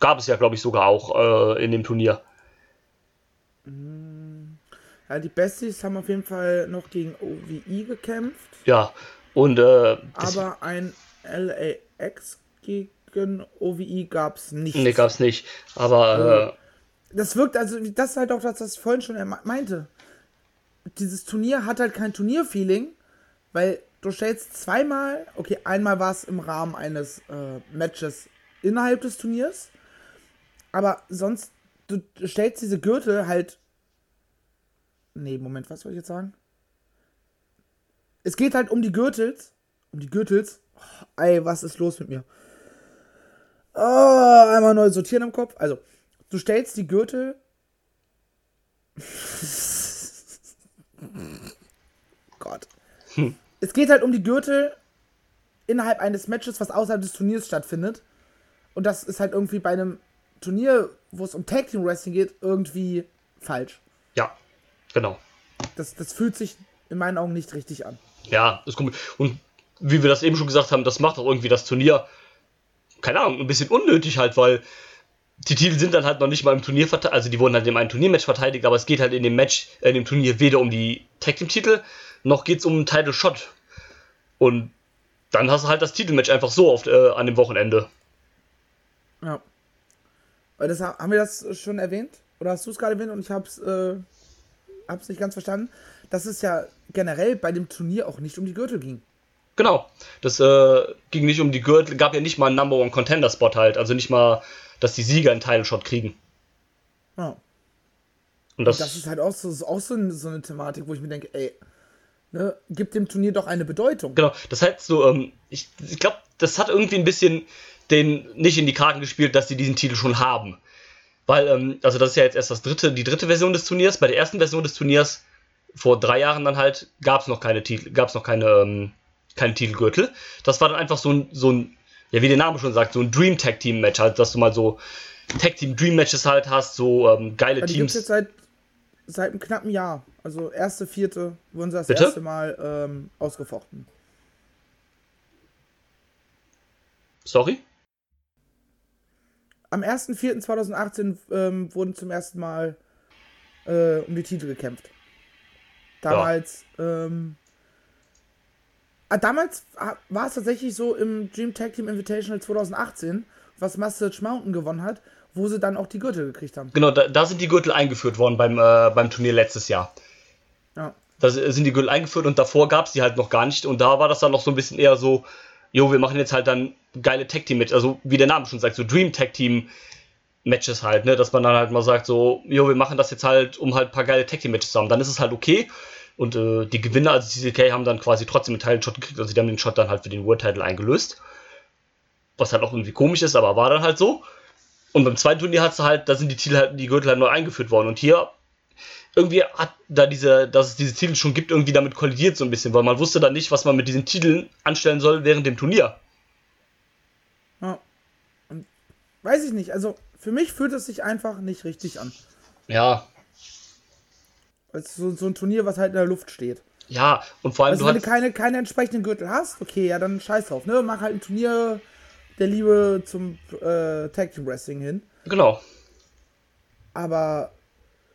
Gab es ja, glaube ich, sogar auch äh, in dem Turnier. ja, die Besties haben auf jeden Fall noch gegen OVE gekämpft, Ja, und äh, aber ein LAX gegen OVE gab es nicht. nee, gab's nicht. Aber das wirkt, also das ist halt auch das, was ich vorhin schon me- meinte. Dieses Turnier hat halt kein Turnierfeeling, weil du stellst zweimal, okay, einmal war es im Rahmen eines äh, Matches innerhalb des Turniers, aber sonst, du stellst diese Gürtel halt. Nee, Moment, was soll ich jetzt sagen? Es geht halt um die Gürtels. Um die Gürtels. Oh, ey, was ist los mit mir? Oh, einmal neu sortieren im Kopf. Also, du stellst die Gürtel. *laughs* Gott. Es geht halt um die Gürtel innerhalb eines Matches, was außerhalb des Turniers stattfindet. Und das ist halt irgendwie bei einem Turnier, wo es um Tag Team Wrestling geht, irgendwie falsch. ja, Genau. Das, das fühlt sich in meinen Augen nicht richtig an. Ja, ist komisch. Und wie wir das eben schon gesagt haben, das macht auch irgendwie das Turnier, keine Ahnung, ein bisschen unnötig halt, weil die Titel sind dann halt noch nicht mal im Turnier verteidigt, also die wurden halt in einem Turniermatch verteidigt, aber es geht halt in dem Match, äh, in dem Turnier weder um die Tag Team Titel, noch geht es um einen Title Shot. Und dann hast du halt das Titelmatch einfach so auf, äh, an dem Wochenende. Ja. Das, haben wir das schon erwähnt? Oder hast du es gerade erwähnt und ich hab's, äh, hab's nicht ganz verstanden? Dass es ja generell bei dem Turnier auch nicht um die Gürtel ging. Genau. Das äh, ging nicht um die Gürtel, gab ja nicht mal einen Number One Contender Spot halt, also nicht mal, dass die Sieger einen Title Shot kriegen. Ja. Und das, Das ist halt auch so, auch so eine Thematik, wo ich mir denke, ey, ne, gibt dem Turnier doch eine Bedeutung. Genau, das heißt so, ähm, ich, ich glaube, das hat irgendwie ein bisschen den nicht in die Karten gespielt, dass sie diesen Titel schon haben. Weil, ähm, also das ist ja jetzt erst das dritte, die dritte Version des Turniers. Bei der ersten Version des Turniers, vor drei Jahren dann halt, gab es noch keine Titel, gab es noch keine, ähm, keine Titelgürtel. Das war dann einfach so ein, so ein, ja, wie der Name schon sagt, so ein Dream Tag Team Match, halt, dass du mal so Tag Team Dream Matches halt hast, so ähm, geile die Teams. es jetzt seit, seit einem knappen Jahr. Also erste, vierte wurden sie das Bitte? erste Mal ähm, ausgefochten. Sorry? Am 1.4.2018 ähm, wurden zum ersten Mal äh, um die Titel gekämpft. Damals, ähm, ah, damals war es tatsächlich so im Dream Tag Team Invitational 2018, was Message Mountain gewonnen hat, wo sie dann auch die Gürtel gekriegt haben. Genau, da, da sind die Gürtel eingeführt worden beim, äh, beim Turnier letztes Jahr. Ja. Da sind die Gürtel eingeführt und davor gab es die halt noch gar nicht. Und da war das dann noch so ein bisschen eher so, jo, wir machen jetzt halt dann geile Tag Team Matches, also wie der Name schon sagt, so Dream Tag Team Matches halt, ne, dass man dann halt mal sagt so, jo, wir machen das jetzt halt, um halt ein paar geile Tag Team Matches zu haben. Dann ist es halt okay. Und äh, die Gewinner, also CCK, haben dann quasi trotzdem einen Title Shot gekriegt, also die haben den Shot dann halt für den World Title eingelöst. Was halt auch irgendwie komisch ist, aber war dann halt so. Und beim zweiten Turnier hat es halt, da sind die Titel halt, die Gürtel halt neu eingeführt worden. Und hier irgendwie hat da diese, dass es diese Titel schon gibt, irgendwie damit kollidiert so ein bisschen, weil man wusste dann nicht, was man mit diesen Titeln anstellen soll während dem Turnier. ja. Und weiß ich nicht, also für mich fühlt es sich einfach nicht richtig an. Ja, ist so, so ein Turnier, was halt in der Luft steht. ja, und vor allem Also du wenn du keine, keine entsprechenden Gürtel hast, okay, ja, dann scheiß drauf, ne? Mach halt ein Turnier der Liebe zum äh, Tag Team Wrestling hin. genau, Aber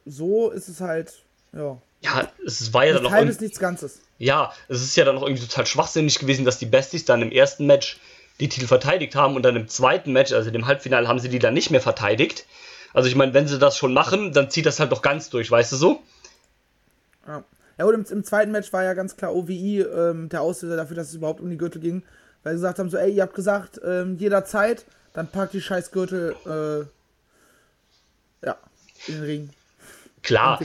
so ist es halt, ja. ja, es war ja dann noch, halbes, nichts Ganzes. ja, es ist ja dann noch irgendwie total schwachsinnig gewesen, dass die Besties dann im ersten Match die Titel verteidigt haben und dann im zweiten Match, also dem Halbfinale, haben sie die dann nicht mehr verteidigt. Also ich meine, wenn sie das schon machen, dann zieht das halt doch ganz durch, weißt du so? Ja, ja und im, im zweiten Match war ja ganz klar OVI ähm, der Auslöser dafür, dass es überhaupt um die Gürtel ging. Weil sie gesagt haben, so, ey, ihr habt gesagt, ähm, jederzeit, dann packt die scheiß Gürtel, äh, ja, in den Ring. Klar.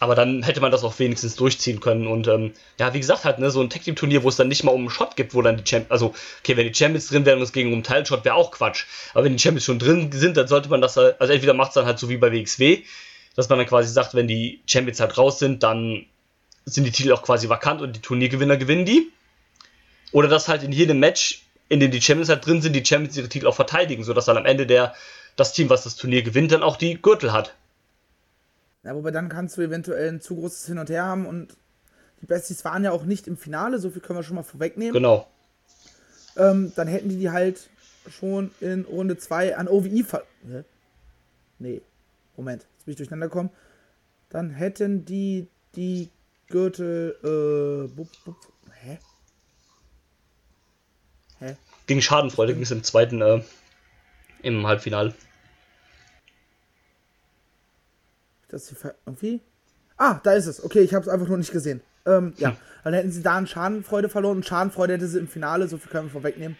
Aber dann hätte man das auch wenigstens durchziehen können. Und ähm, ja, wie gesagt, halt, ne, so ein Tag Team Turnier, wo es dann nicht mal um einen Shot gibt, wo dann die Champions, also, okay, wenn die Champions drin wären und es ging um einen Teilshot, wäre auch Quatsch. Aber wenn die Champions schon drin sind, dann sollte man das halt, also entweder macht es dann halt so wie bei WXW, dass man dann quasi sagt, wenn die Champions halt raus sind, dann sind die Titel auch quasi vakant und die Turniergewinner gewinnen die. Oder dass halt in jedem Match, in dem die Champions halt drin sind, die Champions ihre Titel auch verteidigen, sodass dann am Ende der, das Team, was das Turnier gewinnt, dann auch die Gürtel hat. Ja, wobei dann kannst du eventuell ein zu großes Hin und Her haben und die Besties waren ja auch nicht im Finale, so viel können wir schon mal vorwegnehmen. Genau. Ähm, dann hätten die die halt schon in Runde 2 an OVI ver... Nee, Moment, jetzt bin ich durcheinander gekommen. Dann hätten die die Gürtel... Äh, bup, bup, Gegen Schadenfreude ging es im zweiten, äh, im Halbfinale. Das ver- irgendwie? Ah, da ist es. Okay, ich habe es einfach nur nicht gesehen. Ähm, ja, Hm. dann hätten sie da einen Schadenfreude verloren und Schadenfreude hätte sie im Finale, so viel können wir vorwegnehmen,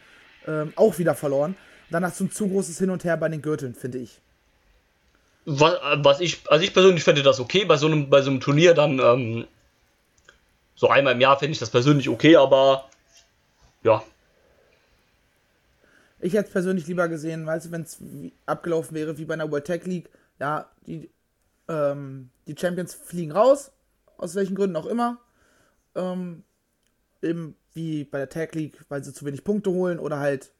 ähm, auch wieder verloren. Dann hast du ein zu großes Hin und Her bei den Gürteln, finde ich. Was, was ich, also ich persönlich fände das okay, bei so einem, bei so einem Turnier dann, ähm, so einmal im Jahr fände ich das persönlich okay, aber ja, Ich hätte es persönlich lieber gesehen, weißt du, wenn es abgelaufen wäre wie bei einer World Tag League. Ja, die, ähm, die Champions fliegen raus, aus welchen Gründen auch immer. Ähm, eben wie bei der Tag League, weil sie zu wenig Punkte holen oder halt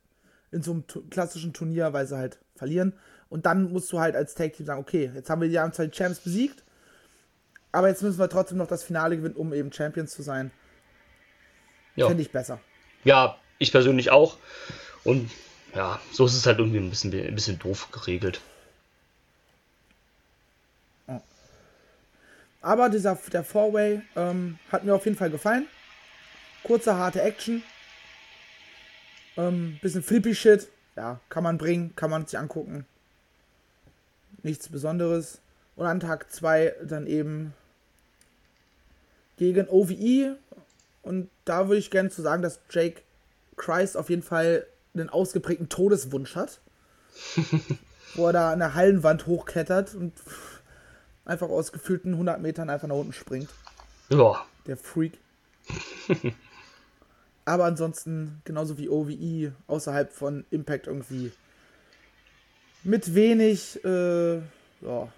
in so einem klassischen Turnier, weil sie halt verlieren. Und dann musst du halt als Tag Team sagen, okay, jetzt haben wir die Anzahl Champs besiegt. Aber jetzt müssen wir trotzdem noch das Finale gewinnen, um eben Champions zu sein. Ja. Finde ich besser. Ja, ich persönlich auch. Und ja, so ist es halt irgendwie ein bisschen, ein bisschen doof geregelt. Aber dieser, der Four-Way ähm, hat mir auf jeden Fall gefallen. Kurze, harte Action. Ähm, bisschen flippy Shit. Ja, kann man bringen, kann man sich angucken. Nichts Besonderes. Und an Tag 2 dann eben gegen OVE. Und da würde ich gerne zu sagen, dass Jake Christ auf jeden Fall einen ausgeprägten Todeswunsch hat. *laughs* wo er da an der Hallenwand hochklettert und einfach aus gefühlten 100 Metern einfach nach unten springt. Ja, Der Freak. *laughs* Aber ansonsten, genauso wie OVE, außerhalb von Impact irgendwie mit wenig äh, ja,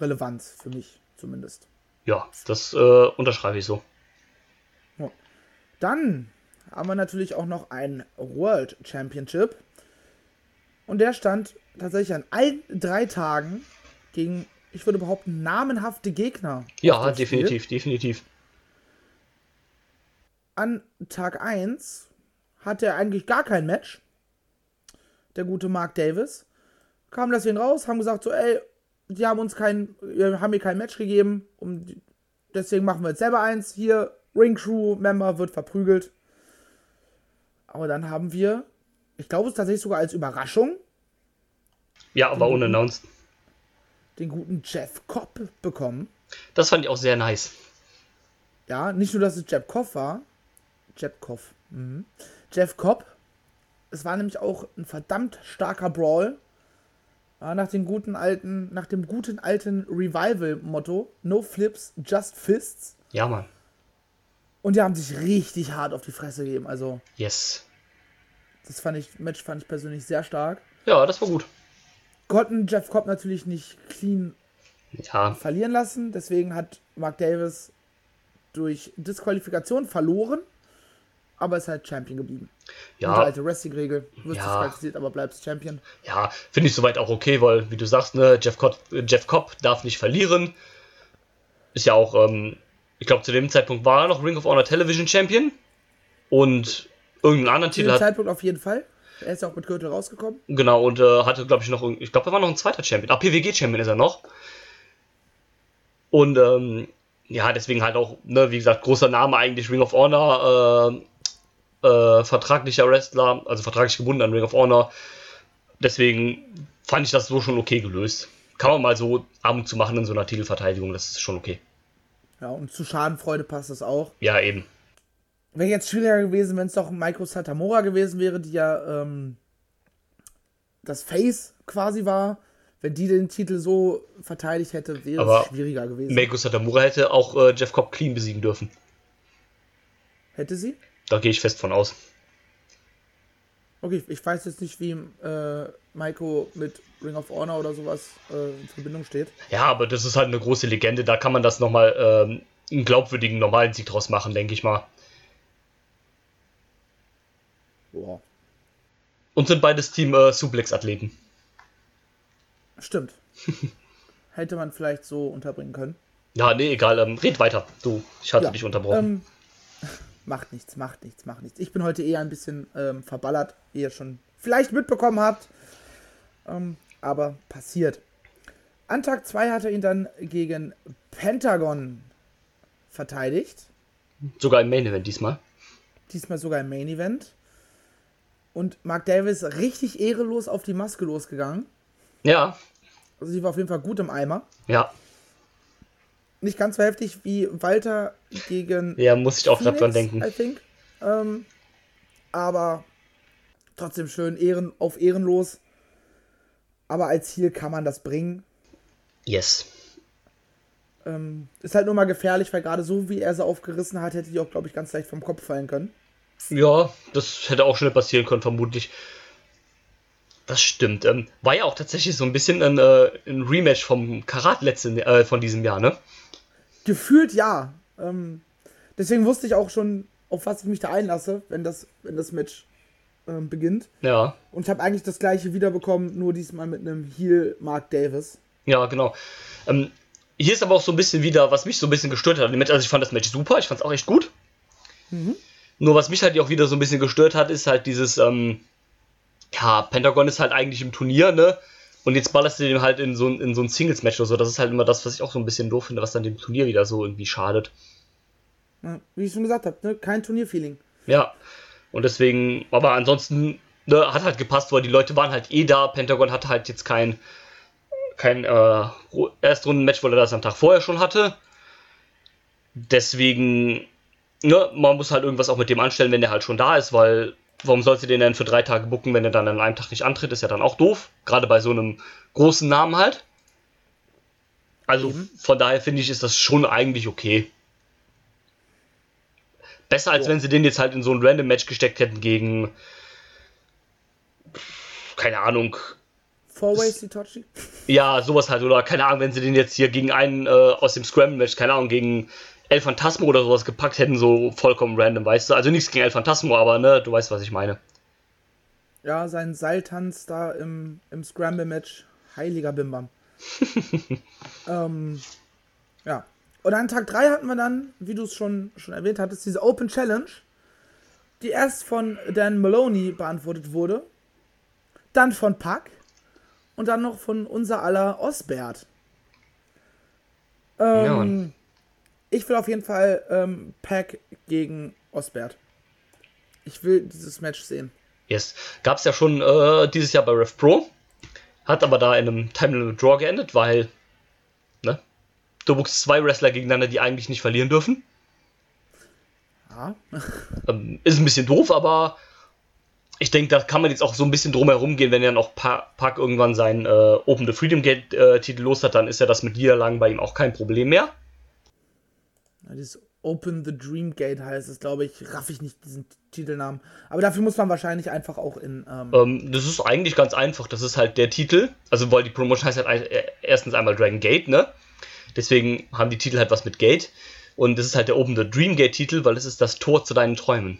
Relevanz für mich zumindest. ja, das äh, unterschreibe ich so. Ja. Dann haben wir natürlich auch noch ein World Championship. Und der stand tatsächlich an allen drei Tagen gegen, ich würde behaupten, namenhafte Gegner. Ja, dem Spiel. definitiv, definitiv. an Tag 1 hatte er eigentlich gar kein Match. Der gute Mark Davis. Kam deswegen raus, haben gesagt so, ey, die haben uns kein, wir haben mir kein Match gegeben, um, deswegen machen wir jetzt selber eins. Hier, Ring Crew Member wird verprügelt. Aber dann haben wir, ich glaube es tatsächlich sogar als Überraschung, Ja, aber unannounced. den guten Jeff Cobb bekommen. Das fand ich auch sehr nice. Ja, nicht nur, dass es Jeff Koff war. Jeff Koff. Mhm. Jeff Cobb. Es war nämlich auch ein verdammt starker Brawl. Ja, nach dem guten alten, nach dem guten alten Revival-Motto. No Flips, just Fists. Ja, Mann. Und die haben sich richtig hart auf die Fresse gegeben. Also, Yes. das fand ich, Match fand ich persönlich sehr stark. Ja, das war gut. Konnten Jeff Cobb natürlich nicht clean Ja, verlieren lassen. Deswegen hat Mark Davis durch Disqualifikation verloren. Aber ist halt Champion geblieben. Ja, alte Wrestling-Regel. Wirst Ja. disqualifiziert, aber bleibst Champion. ja, finde ich soweit auch okay, weil, wie du sagst, ne, Jeff Cobb, Jeff Cobb darf nicht verlieren. Ist ja auch, ähm, ich glaube, zu dem Zeitpunkt war er noch Ring of Honor Television Champion. Und irgendeinen anderen Zu Titel dem hat. Zeitpunkt auf jeden Fall. Er ist ja auch mit Gürtel rausgekommen. Genau, und äh, hatte, glaube ich, noch, ich glaube, er war noch ein zweiter Champion. Ah, PWG-Champion ist er noch. Und ähm, ja, deswegen halt auch, ne, wie gesagt, großer Name eigentlich, Ring of Honor, äh, äh, vertraglicher Wrestler, also vertraglich gebunden an Ring of Honor. Deswegen fand ich das so schon okay gelöst. Kann man mal so ab und zu machen in so einer Titelverteidigung, das ist schon okay. Ja, und zu Schadenfreude passt das auch. Ja, eben. Wäre jetzt schwieriger gewesen, wenn es doch Maiko Satamura gewesen wäre, die ja ähm, das Face quasi war. Wenn die den Titel so verteidigt hätte, wäre Aber es schwieriger gewesen. Meiko Satamura hätte auch äh, Jeff Cobb clean besiegen dürfen. Hätte sie? Da gehe ich fest von aus. Okay, ich weiß jetzt nicht, wie äh, Maiko mit Ring of Honor oder sowas äh, in Verbindung steht. Ja, aber das ist halt eine große Legende. Da kann man das nochmal ähm, einen glaubwürdigen, normalen Sieg draus machen, denke ich mal. Boah. Und sind beides Team äh, Suplex-Athleten. Stimmt. *laughs* Hätte man vielleicht so unterbringen können. Ja, nee, egal. Ähm, red weiter. Du, ich hatte Ja, dich unterbrochen. Ähm, *laughs* macht nichts, macht nichts, macht nichts. Ich bin heute eher ein bisschen ähm, verballert, wie ihr schon vielleicht mitbekommen habt. Ähm, aber passiert. An Tag 2 hat er ihn dann gegen Pentagon verteidigt. Sogar im Main Event diesmal. Diesmal sogar im Main Event. Und Mark Davis richtig ehrelos auf die Maske losgegangen. Ja, Also sie war auf jeden Fall gut im Eimer. ja. Nicht ganz so heftig wie Walter gegen Ja, muss ich auch gerade dran Phoenix, denken. I think. Ähm, aber trotzdem schön Ehren, auf ehrenlos. Aber als Ziel kann man das bringen. Yes. Ähm, ist halt nur mal gefährlich, weil gerade so wie er sie aufgerissen hat, hätte die auch, glaube ich, ganz leicht vom Kopf fallen können. Ja, das hätte auch schnell passieren können, vermutlich. Das stimmt. Ähm, war ja auch tatsächlich so ein bisschen ein, äh, ein Rematch vom Karat letzten, äh, von diesem Jahr, ne? Gefühlt ja. Ähm, deswegen wusste ich auch schon, auf was ich mich da einlasse, wenn das, wenn das Match ähm, beginnt. Ja. Und ich habe eigentlich das gleiche wiederbekommen, nur diesmal mit einem Heel Mark Davis. Ja, genau. Ähm, hier ist aber auch so ein bisschen wieder, was mich so ein bisschen gestört hat. Also ich fand das Match super, ich fand es auch echt gut. Mhm. Nur was mich halt auch wieder so ein bisschen gestört hat, ist halt dieses, ähm, ja, Pentagon ist halt eigentlich im Turnier, ne? Und jetzt ballerst du den halt in so, in so ein Singles-Match oder so. Das ist halt immer das, was ich auch so ein bisschen doof finde, was dann dem Turnier wieder so irgendwie schadet. Ja, wie ich schon gesagt habe, ne? kein Turnierfeeling. Ja. Und deswegen, aber ansonsten ne, hat halt gepasst, weil die Leute waren halt eh da. Pentagon hatte halt jetzt kein, kein äh, Erstrunden-Match, weil er das am Tag vorher schon hatte. Deswegen, ne, man muss halt irgendwas auch mit dem anstellen, wenn der halt schon da ist, weil warum sollst du den denn für drei Tage bucken, wenn er dann an einem Tag nicht antritt? Ist ja dann auch doof. Gerade bei so einem großen Namen halt. Also Eben. von daher finde ich, ist das schon eigentlich okay. Besser als oh. wenn sie den jetzt halt in so ein random Match gesteckt hätten gegen. Keine Ahnung. Four-Way Sitochi? Ja, sowas halt. Oder keine Ahnung, wenn sie den jetzt hier gegen einen äh, aus dem Scramble-Match, keine Ahnung, gegen El Phantasmo oder sowas gepackt hätten, so vollkommen random, weißt du? Also nichts gegen El Phantasmo, aber ne, du weißt, was ich meine. Ja, sein Seiltanz da im, im Scramble-Match, heiliger Bimbam. *laughs* ähm, ja. Und an Tag 3 hatten wir dann, wie du es schon, schon erwähnt hattest, diese Open Challenge, die erst von Dan Maloney beantwortet wurde, dann von Puck und dann noch von unser aller Osbert. Ähm, ja, ich will auf jeden Fall ähm, Pack gegen Osbert. Ich will dieses Match sehen. Yes. Gab es ja schon äh, dieses Jahr bei Rev Pro. Hat aber da in einem Time Limit Draw geendet, weil du buchst zwei Wrestler gegeneinander, die eigentlich nicht verlieren dürfen. Ja. *laughs* ähm, ist ein bisschen doof, aber ich denke, da kann man jetzt auch so ein bisschen drum herum gehen, wenn er noch Pack irgendwann seinen äh, Open the Freedom Gate äh, Titel los hat, dann ist ja das mit Niederlagen bei ihm auch kein Problem mehr. Ja, dieses Open the Dream Gate heißt es, glaube ich. Raff ich nicht diesen Titelnamen. Aber dafür muss man wahrscheinlich einfach auch in. Ähm ähm, das ist eigentlich ganz einfach. Das ist halt der Titel. Also, weil die Promotion heißt halt äh, erstens einmal Dragon Gate, ne? Deswegen haben die Titel halt was mit Gate. Und das ist halt der Open the Dream Gate Titel, weil es ist das Tor zu deinen Träumen.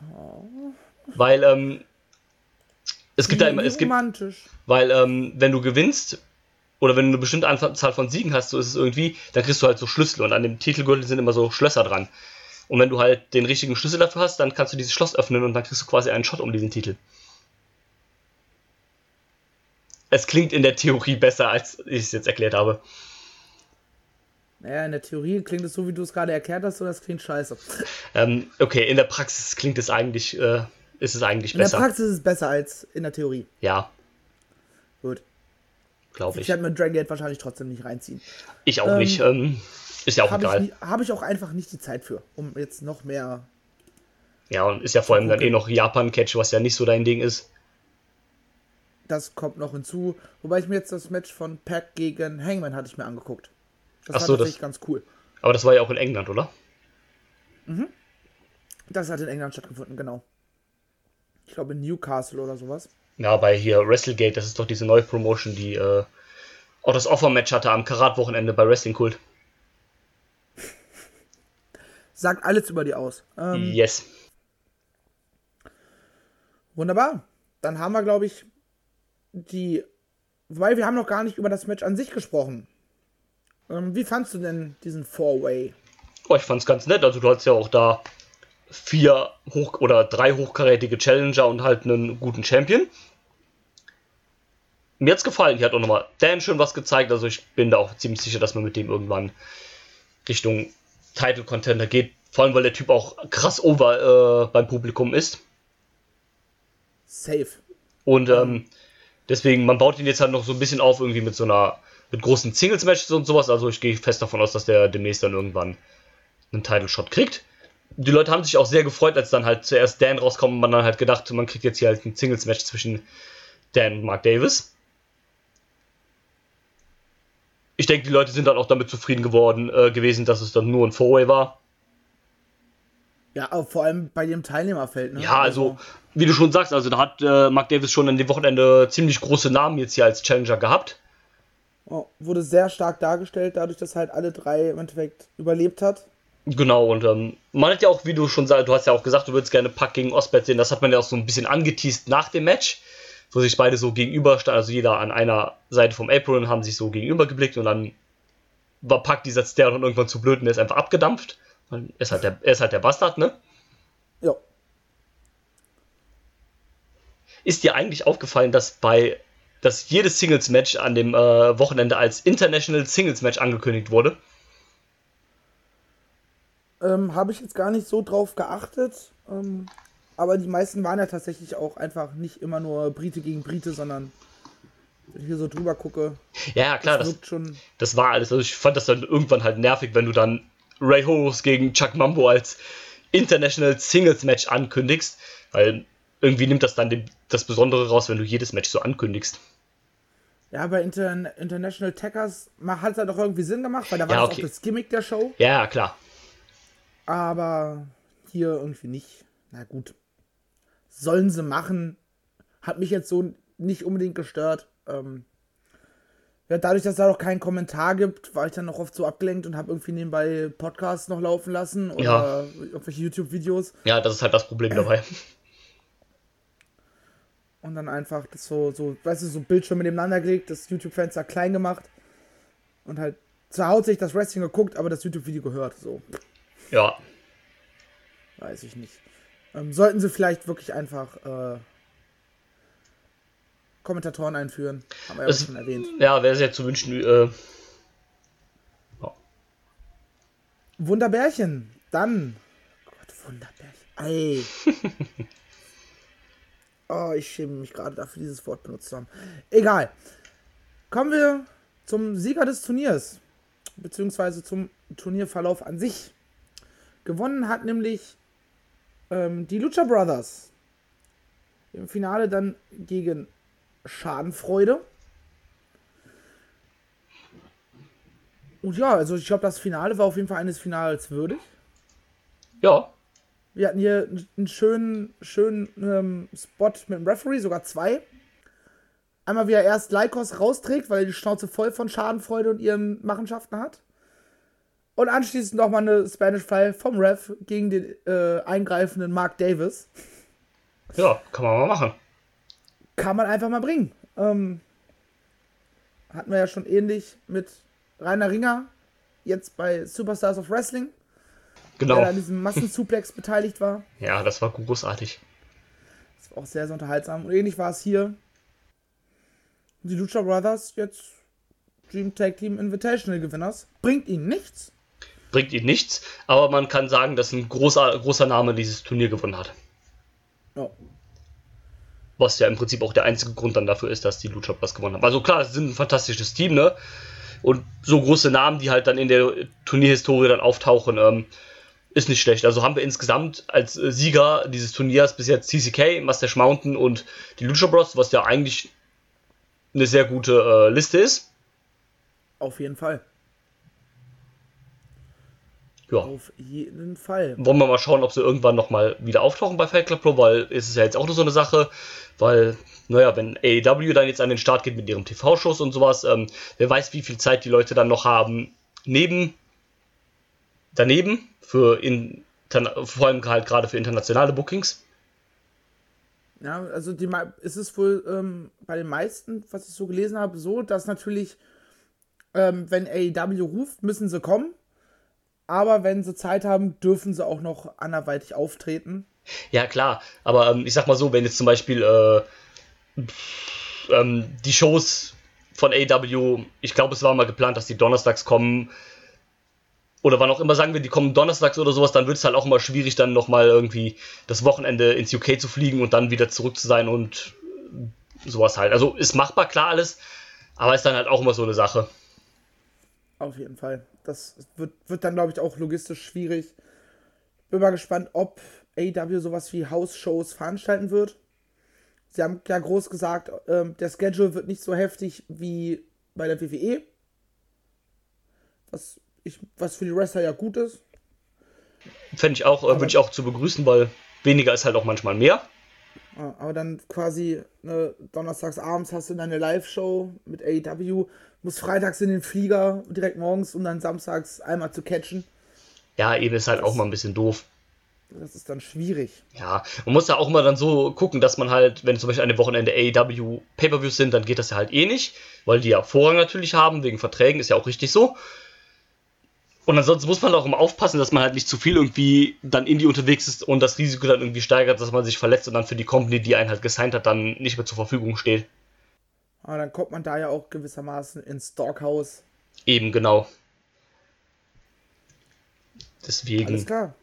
Oh. Weil, ähm, es gibt wie, da immer, es gibt, weil, ähm, wenn du gewinnst, oder wenn du eine bestimmte Anzahl von Siegen hast, so ist es irgendwie, dann kriegst du halt so Schlüssel und an dem Titelgürtel sind immer so Schlösser dran. Und wenn du halt den richtigen Schlüssel dafür hast, dann kannst du dieses Schloss öffnen und dann kriegst du quasi einen Shot um diesen Titel. Es klingt in der Theorie besser, als ich es jetzt erklärt habe. Naja, in der Theorie klingt es so, wie du es gerade erklärt hast, oder es klingt scheiße. Ähm, okay, in der Praxis klingt es eigentlich, äh, ist es eigentlich besser. In der Praxis ist es besser als in der Theorie. Ja. Gut glaube ich. Ich werde mir Dragon Gate wahrscheinlich trotzdem nicht reinziehen. Ich auch ähm, nicht. Ähm, ist ja auch egal. Habe ich auch einfach nicht die Zeit für, um jetzt noch mehr. Ja, und ist ja vor allem dann eh noch Japan-Catch, was ja nicht so dein Ding ist. Das kommt noch hinzu. Wobei ich mir jetzt das Match von Pack gegen Hangman hatte ich mir angeguckt. Das Ach war so, tatsächlich das, ganz cool. Aber das war ja auch in England, oder? Mhm. Das hat in England stattgefunden, genau. Ich glaube in Newcastle oder sowas. Ja, bei hier WrestleGate, das ist doch diese neue Promotion, die äh, auch das Offer-Match hatte am Karat-Wochenende bei Wrestling Kult. *laughs* Sagt alles über die aus. Ähm, yes. Wunderbar. Dann haben wir, glaube ich, die. Wobei wir haben noch gar nicht über das Match an sich gesprochen. Ähm, wie fandst du denn diesen Four-Way? Oh, ich fand's ganz nett. Also du hast ja auch da vier hoch oder drei hochkarätige Challenger und halt einen guten Champion. Mir hat's gefallen. Hier hat auch nochmal Dan schön was gezeigt. Also ich bin da auch ziemlich sicher, dass man mit dem irgendwann Richtung Title Contender geht. Vor allem, weil der Typ auch krass over äh, beim Publikum ist. Safe. Und ähm, deswegen, man baut ihn jetzt halt noch so ein bisschen auf, irgendwie mit so einer, mit großen Singles-Matches und sowas. Also ich gehe fest davon aus, dass der demnächst dann irgendwann einen Title-Shot kriegt die Leute haben sich auch sehr gefreut, als dann halt zuerst Dan rauskommt und man dann halt gedacht, man kriegt jetzt hier halt ein Singles-Match zwischen Dan und Mark Davis. Ich denke, die Leute sind dann auch damit zufrieden geworden äh, gewesen, dass es dann nur ein Four-Way war. Ja, auch vor allem bei dem Teilnehmerfeld. Ne? Ja, also, also, wie du schon sagst, also da hat äh, Mark Davis schon an dem Wochenende ziemlich große Namen jetzt hier als Challenger gehabt. Oh, wurde sehr stark dargestellt, dadurch, dass halt alle drei im Endeffekt überlebt hat. Genau, und ähm, man hat ja auch, wie du schon sagst, du hast ja auch gesagt, du würdest gerne Pack gegen Osbert sehen, das hat man ja auch so ein bisschen angeteased nach dem Match, wo sich beide so gegenüber standen, also jeder an einer Seite vom Apron haben sich so gegenüber geblickt und dann war Pack dieser der dann irgendwann zu blöd und der ist einfach abgedampft. Er ist halt der, er ist halt der Bastard, ne? Ja. Ist dir eigentlich aufgefallen, dass bei dass jedes Singles-Match an dem äh, Wochenende als International Singles-Match angekündigt wurde? Ähm, Habe ich jetzt gar nicht so drauf geachtet. Ähm, aber die meisten waren ja tatsächlich auch einfach nicht immer nur Brite gegen Brite, sondern wenn ich hier so drüber gucke. Ja, ja klar, das, das, das war alles. Also ich fand das dann irgendwann halt nervig, wenn du dann Ray Horus gegen Chuck Mambo als International Singles Match ankündigst, weil irgendwie nimmt das dann das Besondere raus, wenn du jedes Match so ankündigst. Ja, bei Inter International Tackers hat es ja doch irgendwie Sinn gemacht, weil da war Ja, das okay. auch das Gimmick der Show. Ja, ja, klar. Aber hier irgendwie nicht. Na gut. Sollen sie machen. Hat mich jetzt so nicht unbedingt gestört. Ähm, ja, dadurch, dass da noch keinen Kommentar gibt, war ich dann noch oft so abgelenkt und habe irgendwie nebenbei Podcasts noch laufen lassen oder Ja. irgendwelche YouTube-Videos Ja, das ist halt das Problem dabei. *laughs* und dann einfach das so, so, weißt du, so Bildschirme nebeneinander gelegt, das YouTube-Fenster klein gemacht und halt zu Hause sich das Wrestling geguckt, aber das YouTube-Video gehört. So, Ja, weiß ich nicht. Ähm, sollten sie vielleicht wirklich einfach äh, Kommentatoren einführen. Haben wir ja Es- schon erwähnt. ja, wäre sehr zu wünschen. Äh, Wunderbärchen. Dann. Gott, Wunderbärchen. Ey. *laughs* oh, ich schäme mich gerade dafür, dieses Wort benutzt zu haben. Egal. Kommen wir zum Sieger des Turniers. Beziehungsweise zum Turnierverlauf an sich. Gewonnen hat nämlich ähm, die Lucha Brothers. Im Finale dann gegen Schadenfreude. Und ja, also ich glaube, das Finale war auf jeden Fall eines Finals würdig. ja, Wir hatten hier einen schönen, schönen ähm, Spot mit dem Referee, sogar zwei. Einmal, wie er erst Lycos rausträgt, weil er die Schnauze voll von Schadenfreude und ihren Machenschaften hat. Und anschließend nochmal eine Spanish Fly vom Ref gegen den äh, eingreifenden Mark Davis. ja, kann man mal machen. Kann man einfach mal bringen. Ähm, hatten wir ja schon ähnlich mit Rainer Ringer, jetzt bei Superstars of Wrestling, der Genau. an diesem Massensuplex *laughs* beteiligt war. Ja, das war großartig. Das war auch sehr, sehr unterhaltsam. Und ähnlich war es hier. Die Lucha Brothers jetzt Dream Tag Team Invitational Gewinners. Bringt ihnen nichts. Bringt ihn nichts, aber man kann sagen, dass ein großer, großer Name dieses Turnier gewonnen hat. Ja. Was ja im Prinzip auch der einzige Grund dann dafür ist, dass die Lucha Brothers gewonnen haben. Also klar, sie sind ein fantastisches Team, ne? Und so große Namen, die halt dann in der Turnierhistorie dann auftauchen, ähm, ist nicht schlecht. Also haben wir insgesamt als Sieger dieses Turniers bis jetzt TCK, Mustache Mountain und die Lucha Bros, was ja eigentlich eine sehr gute äh, Liste ist. Auf jeden Fall. Ja. Auf jeden Fall. Wollen wir mal schauen, ob sie irgendwann nochmal wieder auftauchen bei Fight Club Pro, weil es ist ja jetzt auch nur so eine Sache, weil, naja, wenn AEW dann jetzt an den Start geht mit ihren TV-Shows und sowas, ähm, wer weiß, wie viel Zeit die Leute dann noch haben, neben, daneben, für in, vor allem halt gerade für internationale Bookings. Ja, also die, ist es wohl ähm, bei den meisten, was ich so gelesen habe, so, dass natürlich, ähm, wenn AEW ruft, müssen sie kommen. Aber wenn sie Zeit haben, dürfen sie auch noch anderweitig auftreten. Ja, klar, aber ähm, ich sag mal so, wenn jetzt zum Beispiel äh, pff, ähm, die Shows von AW, ich glaube, es war mal geplant, dass die donnerstags kommen, oder wann auch immer sagen wir, die kommen donnerstags oder sowas, dann wird es halt auch immer schwierig, dann nochmal irgendwie das Wochenende ins UK zu fliegen und dann wieder zurück zu sein und sowas halt. Also ist machbar, klar alles, aber ist dann halt auch immer so eine Sache. Auf jeden Fall. Das wird, wird dann, glaube ich, auch logistisch schwierig. Bin mal gespannt, ob AEW sowas wie House-Shows veranstalten wird. Sie haben ja groß gesagt, ähm, der Schedule wird nicht so heftig wie bei der WWE. Was, ich, was für die Wrestler ja gut ist. Fände ich auch, äh, würde ich auch zu begrüßen, weil weniger ist halt auch manchmal mehr. Ja, Aber dann quasi ne, donnerstags abends hast du deine Live-Show mit AEW, musst freitags in den Flieger direkt morgens, um dann samstags einmal zu catchen. Ja, eben ist halt auch mal ein bisschen doof. Das ist dann schwierig. Ja, man muss ja auch immer dann so gucken, dass man halt, wenn zum Beispiel eine Wochenende AEW Pay-Per-Views sind, dann geht das ja halt eh nicht, weil die ja Vorrang natürlich haben, wegen Verträgen, ist ja auch richtig so. Und ansonsten muss man auch immer aufpassen, dass man halt nicht zu viel irgendwie dann Indie unterwegs ist und das Risiko dann irgendwie steigert, dass man sich verletzt und dann für die Company, die einen halt gesigned hat, dann nicht mehr zur Verfügung steht. Aber dann kommt man da ja auch gewissermaßen ins Stockhaus. Eben, genau. Deswegen. Alles klar.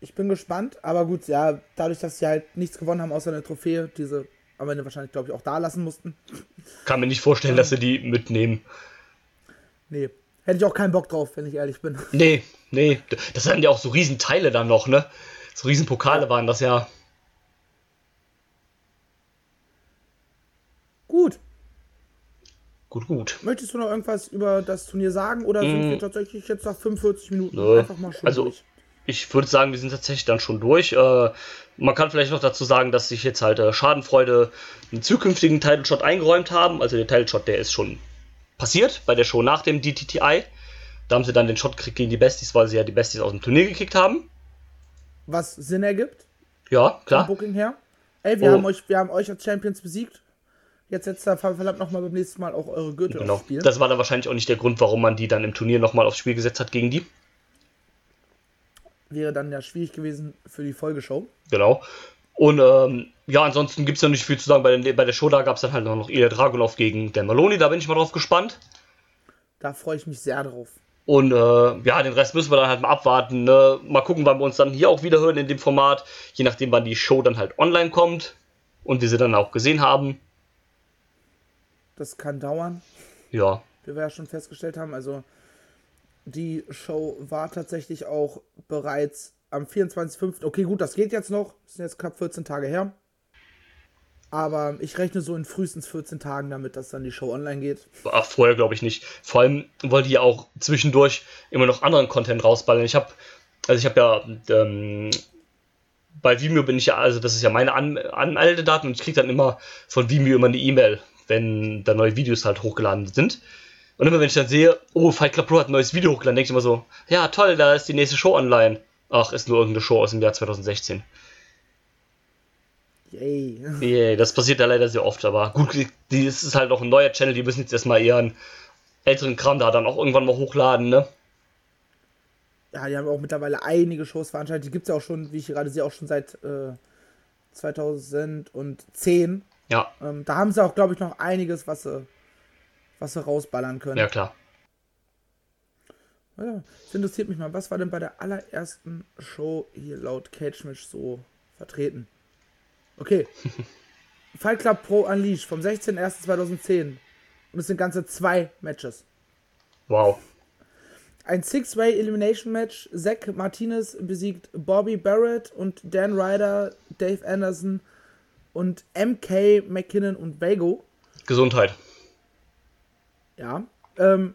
Ich bin gespannt, aber gut, ja, dadurch, dass sie halt nichts gewonnen haben außer eine Trophäe, diese am Ende wahrscheinlich, glaube ich, auch da lassen mussten. Kann mir nicht vorstellen, dass sie die mitnehmen. Nee. Hätte ich auch keinen Bock drauf, wenn ich ehrlich bin. *laughs* Nee, nee. Das sind ja auch so Riesenteile dann noch, ne? So Riesenpokale waren das ja. Gut. Gut, gut. Möchtest du noch irgendwas über das Turnier sagen oder mm. sind wir tatsächlich jetzt nach 45 Minuten Nö. einfach mal schon also, durch? Ich würde sagen, wir sind tatsächlich dann schon durch. Äh, man kann vielleicht noch dazu sagen, dass sich jetzt halt äh, Schadenfreude einen zukünftigen Title Shot eingeräumt haben. Also der Title Shot, der ist schon passiert bei der Show nach dem DTTI. Da haben sie dann den Shot gekriegt gegen die Besties, weil sie ja die Besties aus dem Turnier gekickt haben. Was Sinn ergibt. Ja, klar. Vom Booking her. Ey, wir, oh. haben euch, wir haben euch als Champions besiegt. Jetzt setzt da verdammt nochmal beim nächsten Mal auch eure Gürtel genau. aufs Spiel. Das war dann wahrscheinlich auch nicht der Grund, warum man die dann im Turnier nochmal aufs Spiel gesetzt hat gegen die. Wäre dann ja schwierig gewesen für die Folgeshow. Genau. Und ähm, ja, ansonsten gibt es ja nicht viel zu sagen. Bei, den, bei der Show da gab es dann halt noch Ilya Dragunov gegen Dan Maloney. Da bin ich mal drauf gespannt. Da freue ich mich sehr drauf. Und äh, ja, den Rest müssen wir dann halt mal abwarten. Ne? Mal gucken, wann wir uns dann hier auch wieder hören in dem Format. Je nachdem, wann die Show dann halt online kommt. Und wir sie dann auch gesehen haben. Das kann dauern. Ja. Wie wir ja schon festgestellt haben. Also die Show war tatsächlich auch bereits am 24.05. Okay, gut, das geht jetzt noch. Das sind jetzt knapp 14 Tage her. Aber ich rechne so in frühestens 14 Tagen damit, dass dann die Show online geht. Ach, vorher glaube ich nicht. Vor allem, weil die ja auch zwischendurch immer noch anderen Content rausballen. Ich habe, also ich habe ja, ähm, bei Vimeo bin ich ja, also das ist ja meine An Anmeldedaten und ich kriege dann immer von Vimeo immer eine E-Mail, wenn da neue Videos halt hochgeladen sind. Und immer wenn ich dann sehe, oh, Fight Club Pro hat ein neues Video hochgeladen, denke ich immer so, ja toll, da ist die nächste Show online. Ach, ist nur irgendeine Show aus dem Jahr 2016. Yay. Yay, das passiert ja leider sehr oft, aber gut, die, ist halt auch ein neuer Channel, die müssen jetzt erstmal ihren älteren Kram da dann auch irgendwann mal hochladen, ne? Ja, die haben auch mittlerweile einige Shows veranstaltet. Die gibt es ja auch schon, wie ich gerade sehe, auch schon seit äh, 2010. Ja. Ähm, da haben sie auch, glaube ich, noch einiges, was sie, was sie rausballern können. Ja, klar. Ja, das interessiert mich mal. Was war denn bei der allerersten Show hier laut Cage Match so vertreten? Okay. *laughs* Fight Club Pro Unleashed vom 16.01.2010. Und es sind ganze zwei Matches. Wow. Ein Six-Way Elimination Match. Zack Martinez besiegt Bobby Barrett und Dan Ryder, Dave Anderson und MK McKinnon und Vago. Gesundheit. Ja. Ähm,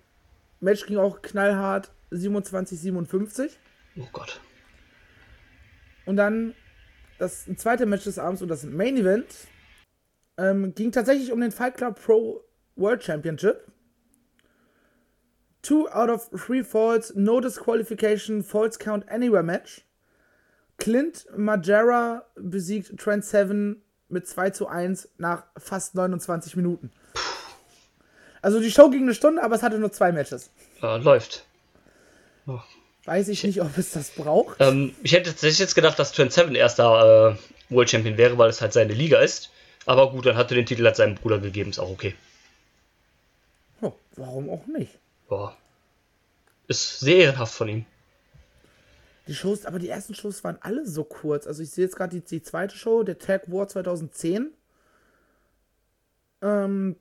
Match ging auch knallhart 27-57. Oh Gott. Und dann das zweite Match des Abends und das Main Event ähm, ging tatsächlich um den Fight Club Pro World Championship. Two out of three falls, no disqualification, falls count anywhere Match. Clint Majera besiegt Trent Seven mit 2 zu 1 nach fast 29 Minuten. Also die Show ging eine Stunde, aber es hatte nur zwei Matches. Ja, läuft. Oh. Weiß ich nicht, ob es das braucht. Ähm, ich hätte tatsächlich jetzt gedacht, dass Trent Seven erster äh, World Champion wäre, weil es halt seine Liga ist. Aber gut, dann hat er den Titel halt seinem Bruder gegeben, ist auch okay. Oh, warum auch nicht? Boah. Ist sehr ehrenhaft von ihm. Die Shows, aber die ersten Shows waren alle so kurz. Also ich sehe jetzt gerade die, die zweite Show, der Tag War 2010. Ähm,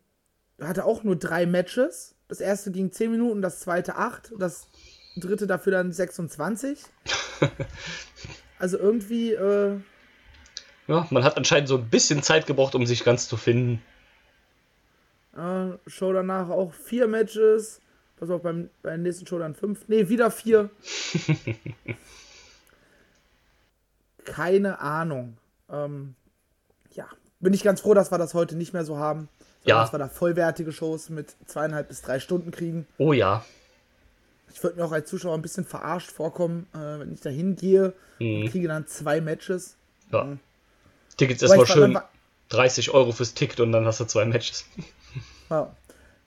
hatte auch nur drei Matches. Das erste ging 10 Minuten, das zweite 8, das dritte dafür dann 26. *laughs* also irgendwie. Äh, ja, man hat anscheinend so ein bisschen Zeit gebraucht, um sich ganz zu finden. Äh, Show danach auch vier Matches. Pass auf, beim, beim nächsten Show dann fünf. Ne, wieder vier. *laughs* Keine Ahnung. Ähm, ja, bin ich ganz froh, dass wir das heute nicht mehr so haben. Ja. Dass wir da vollwertige Shows mit zweieinhalb bis drei Stunden kriegen. Oh ja. Ich würde mir auch als Zuschauer ein bisschen verarscht vorkommen, äh, wenn ich da hingehe Mhm. und kriege dann zwei Matches. Ja. Tickets Wobei erstmal schön man wa- 30 Euro fürs Ticket und dann hast du zwei Matches. Ja.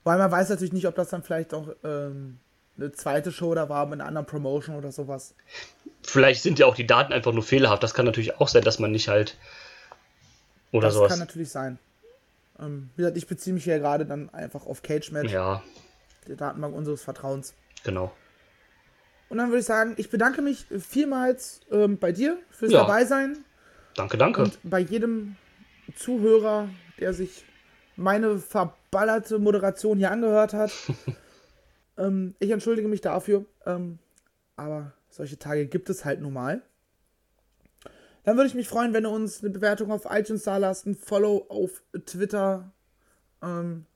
Weil man weiß natürlich nicht, ob das dann vielleicht auch ähm, eine zweite Show da war mit einer anderen Promotion oder sowas. Vielleicht sind ja auch die Daten einfach nur fehlerhaft. Das kann natürlich auch sein, dass man nicht halt. Oder Das sowas. kann natürlich sein. Ähm, wie gesagt, ich beziehe mich ja gerade dann einfach auf Cage Match, Ja, die Datenbank unseres Vertrauens. genau. Und dann würde ich sagen, ich bedanke mich vielmals ähm, bei dir fürs Ja. Dabeisein Danke, danke. und bei jedem Zuhörer, der sich meine verballerte Moderation hier angehört hat. *laughs* ähm, ich entschuldige mich dafür, ähm, aber solche Tage gibt es halt nun mal. Dann würde ich mich freuen, wenn du uns eine Bewertung auf iTunes da lasst, ein Follow auf Twitter. Ähm,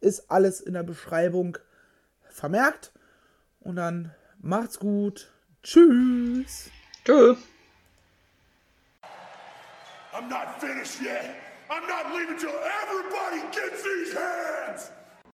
ist alles in der Beschreibung vermerkt. Und dann macht's gut. Tschüss. Tschö. I'm not finished yet. I'm not leaving till everybody gets these hands.